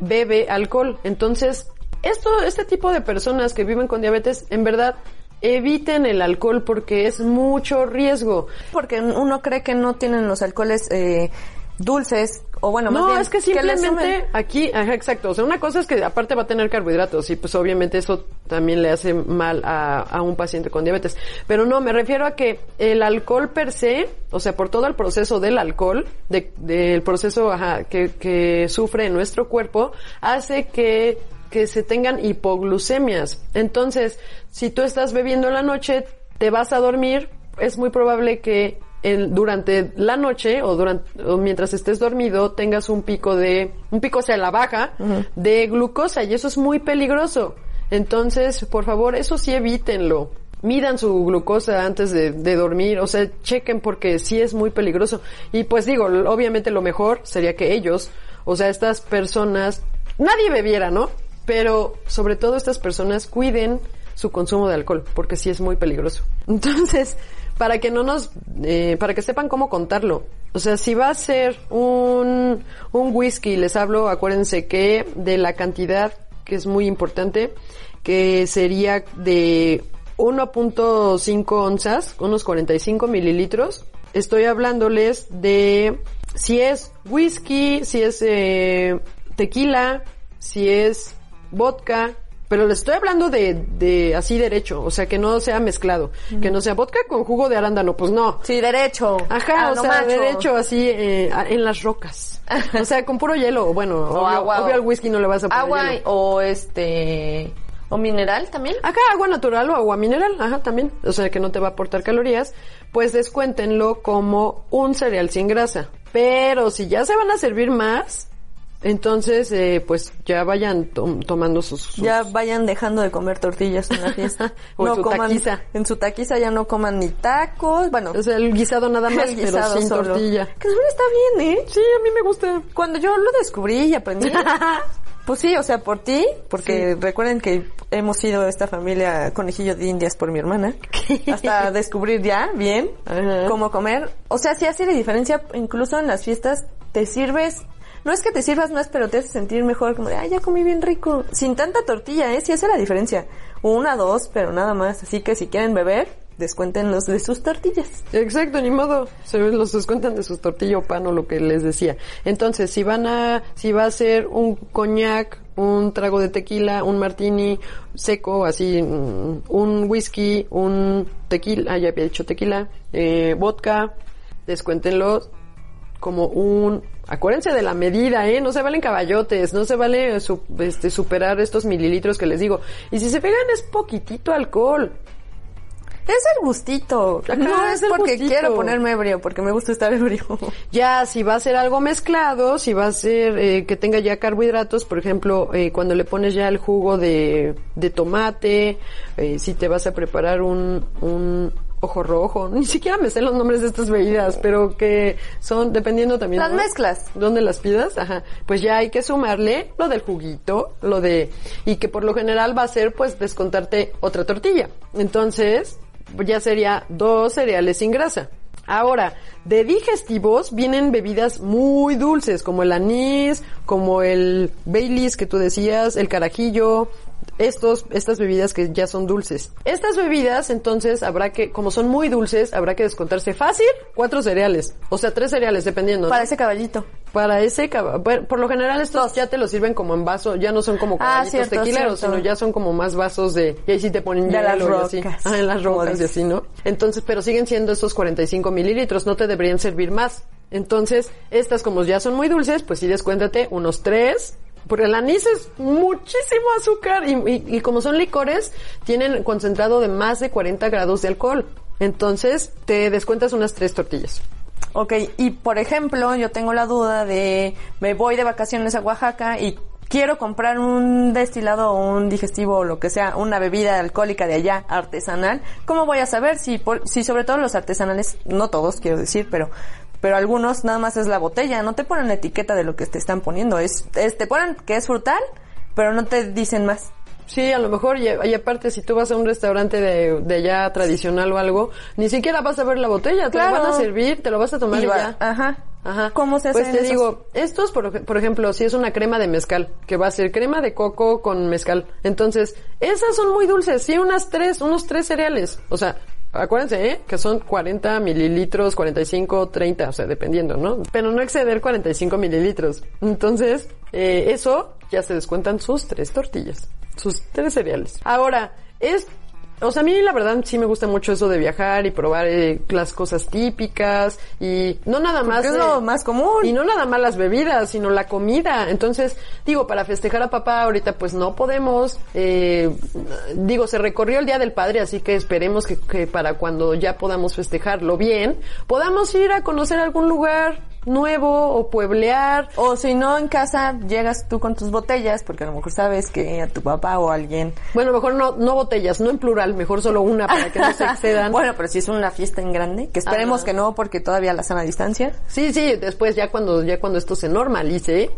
bebe alcohol. Entonces, esto, este tipo de personas que viven con diabetes, en verdad, eviten el alcohol porque es mucho riesgo. Porque uno cree que no tienen los alcoholes eh, dulces, o bueno, más No, bien, es que le simplemente aquí, ajá, exacto. O sea, una cosa es que aparte va a tener carbohidratos y pues obviamente eso también le hace mal a, a un paciente con diabetes. Pero no, me refiero a que el alcohol per se, o sea, por todo el proceso del alcohol, de- del proceso ajá, que, que sufre nuestro cuerpo, hace que que se tengan hipoglucemias. Entonces, si tú estás bebiendo en la noche, te vas a dormir, es muy probable que en- durante la noche o durante o mientras estés dormido tengas un pico de un pico hacia la baja de glucosa y eso es muy peligroso. Entonces, por favor, eso sí evítenlo. Midan su glucosa antes de, de dormir, o sea, chequen porque sí es muy peligroso. Y pues digo, obviamente lo mejor sería que ellos, o sea, estas personas, nadie bebiera, ¿no? Pero sobre todo estas personas cuiden su consumo de alcohol, porque sí es muy peligroso. Entonces, para que no nos, eh, para que sepan cómo contarlo. O sea, si va a ser un, un whisky, les hablo, acuérdense que de la cantidad, que es muy importante, que sería de 1.5 onzas, unos 45 mililitros. Estoy hablándoles de si es whisky, si es eh, tequila, si es vodka, pero les estoy hablando de, de así derecho, o sea, que no sea mezclado, que no sea vodka con jugo de arándano, pues no. Sí, derecho. Ajá, Ah, o no sea, macho. derecho así eh, en las rocas. O sea, con puro hielo, bueno, obvio, agua, obvio o- al whisky no le vas a poner Agua hielo. o este... ¿O mineral también? Acá agua natural o agua mineral, ajá, también. O sea, que no te va a aportar calorías. Pues descuéntenlo como un cereal sin grasa. Pero si ya se van a servir más, entonces, eh, pues ya vayan tom- tomando sus, sus- Ya vayan dejando de comer tortillas en la fiesta. O en su taquiza. En su taquiza ya no coman ni tacos. Bueno, O sea, el guisado nada más, el pero guisado sin solo. tortilla. Que también está bien, ¿eh? Sí, a mí me gusta. Cuando yo lo descubrí y aprendí, pues sí, o sea, por ti, porque recuerden que hemos sido esta familia conejillo de indias por mi hermana, hasta descubrir ya bien Ajá. cómo comer. O sea, sí hace la diferencia, incluso en las fiestas te sirves, no es que te sirvas más, pero te hace sentir mejor, como de, ay, ya comí bien rico. Sin tanta tortilla, ¿eh? Sí hace la diferencia. Una, dos, pero nada más. Así que si quieren beber, descuéntenlos de sus tortillas. Exacto, ni modo. Se los descuentan de sus tortillas o pan o lo que les decía. Entonces, si van a, si va a ser un coñac, un trago de tequila, un martini seco, así, mm, un whisky, un tequila, ah, ya había dicho tequila, eh, vodka, descuéntenlo como un, acuérdense de la medida, eh, no se valen caballotes, no se vale su- este, superar estos mililitros que les digo. Y si se pegan es poquitito alcohol. Es el gustito. No es porque gustito. quiero ponerme ebrio, porque me gusta estar ebrio. Ya, si va a ser algo mezclado, si va a ser eh, que tenga ya carbohidratos, por ejemplo, eh, cuando le pones ya el jugo de, de tomate, eh, si te vas a preparar un, un ojo rojo, ni siquiera me sé los nombres de estas bebidas, pero que son, dependiendo también. Las ¿no? mezclas. ¿Dónde las pidas? Ajá. Pues ya hay que sumarle lo del juguito, lo de, y que por lo general va a ser pues descontarte otra tortilla. Entonces, ya sería dos cereales sin grasa. Ahora, de digestivos vienen bebidas muy dulces, como el anís, como el Baileys que tú decías, el carajillo, estos, estas bebidas que ya son dulces. Estas bebidas, entonces, habrá que, como son muy dulces, habrá que descontarse fácil cuatro cereales. O sea, tres cereales, dependiendo. Para ese caballito. Para ese, caba- bueno, por lo general estos ya te los sirven como en vaso, ya no son como Ah, caballitos cierto, tequileros, cierto. sino ya son como más vasos de, y ahí sí te ponen De las y así. rocas, Ah, en las rocas y así, ¿no? Entonces, pero siguen siendo estos 45 mililitros, no te deberían servir más. Entonces, estas como ya son muy dulces, pues sí descuéntate unos tres, porque el anís es muchísimo azúcar y, y- como son licores, tienen concentrado de más de 40 grados de alcohol. Entonces, te descuentas unas tres tortillas. Ok, y por ejemplo, yo tengo la duda de, me voy de vacaciones a Oaxaca y quiero comprar un destilado o un digestivo o lo que sea, una bebida alcohólica de allá, artesanal. ¿Cómo voy a saber si, por- si sobre todo los artesanales, no todos quiero decir, pero, pero algunos nada más es la botella, no te ponen la etiqueta de lo que te están poniendo, es, es te ponen que es frutal, pero no te dicen más. Sí, a lo mejor, y, y aparte, si tú vas a un restaurante de, de allá tradicional o algo, ni siquiera vas a ver la botella, te lo van a servir, te lo vas a tomar y, Y va- ya. Ajá. Ajá. ¿Cómo se Pues hacen te esos? digo, estos, por, por ejemplo, si es una crema de mezcal, que va a ser crema de coco con mezcal. Entonces, esas son muy dulces, sí, unas tres, unos tres cereales. O sea, acuérdense, ¿eh? Que son 40 mililitros, 45, 30, o sea, dependiendo, ¿no? Pero no exceder 45 mililitros. Entonces, eh, eso ya se descuentan sus tres tortillas, sus tres cereales. Ahora, es O sea, a mí la verdad sí me gusta mucho eso de viajar y probar eh, las cosas típicas y no nada más... es eh, lo más común. Y no nada más las bebidas, sino la comida. Entonces, digo, para festejar a papá ahorita pues no podemos. eh, digo, se recorrió el Día del Padre, así que esperemos que, que para cuando ya podamos festejarlo bien, podamos ir a conocer algún lugar nuevo o pueblear. O si no, en casa llegas tú con tus botellas, porque a lo mejor sabes que a tu papá o alguien... Bueno, mejor no, no botellas, no en plural, mejor solo una para que no se excedan. Bueno, pero si es una fiesta en grande, que esperemos Ajá. que no, porque todavía la sana distancia. Sí, sí, después ya cuando, ya cuando esto se normalice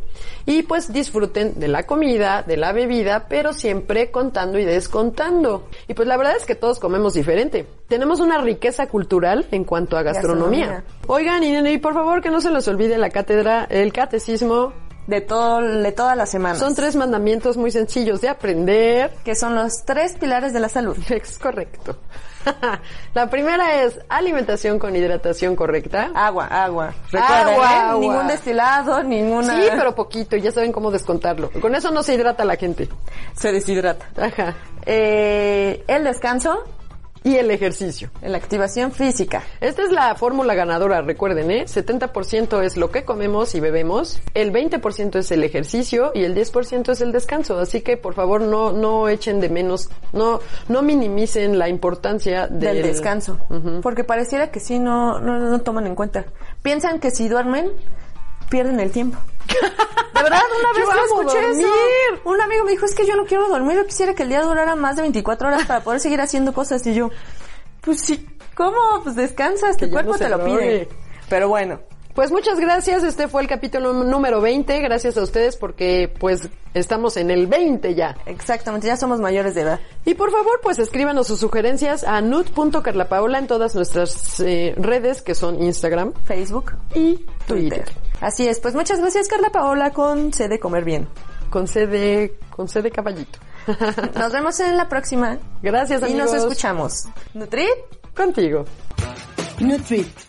y pues disfruten de la comida, de la bebida, pero siempre contando y descontando. Y pues la verdad es que todos comemos diferente. Tenemos una riqueza cultural en cuanto a gastronomía. Gastronomía. Oigan, y, y por favor que no se les olvide la cátedra, el catecismo. De todo, de todas las semanas. Son tres mandamientos muy sencillos de aprender. que son los tres pilares de la salud. Es correcto. la primera es alimentación con hidratación correcta. Agua, agua. Agua, ¿eh? agua. Ningún destilado, ninguna... Sí, pero poquito, ya saben cómo descontarlo. Con eso no se hidrata la gente. Se deshidrata. Ajá. Eh, el descanso, Y el ejercicio. la activación física. Esta es la fórmula ganadora, recuerden, ¿eh? 70% es lo que comemos y bebemos, el 20% es el ejercicio y el 10% es el descanso. Así que, por favor, no, no echen de menos, no, no minimicen la importancia Del, del, descanso. Porque pareciera que sí, no, no, no toman en cuenta. Piensan que si duermen, pierden el tiempo. De verdad, una vez Yo escuché dormir. eso. Un amigo me dijo, es que yo no quiero dormir, yo quisiera que el día durara más de 24 horas para poder seguir haciendo cosas. Y yo, pues sí, ¿cómo? Pues descansas, tu cuerpo no te lo pide. Pero bueno, Pues muchas gracias, este fue el capítulo número 20, gracias a ustedes porque pues estamos en el 20 ya. exactamente, ya somos mayores de edad. Y por favor, pues escríbanos sus sugerencias a nut.carlapaola en todas nuestras eh, redes que son Instagram Facebook y Twitter. Twitter. Así es, pues muchas gracias Carla Paola con C de Comer Bien. Con C de, con C de caballito. Nos vemos en la próxima Gracias, y amigos. nos escuchamos. Nutrit, Contigo. Nutrit,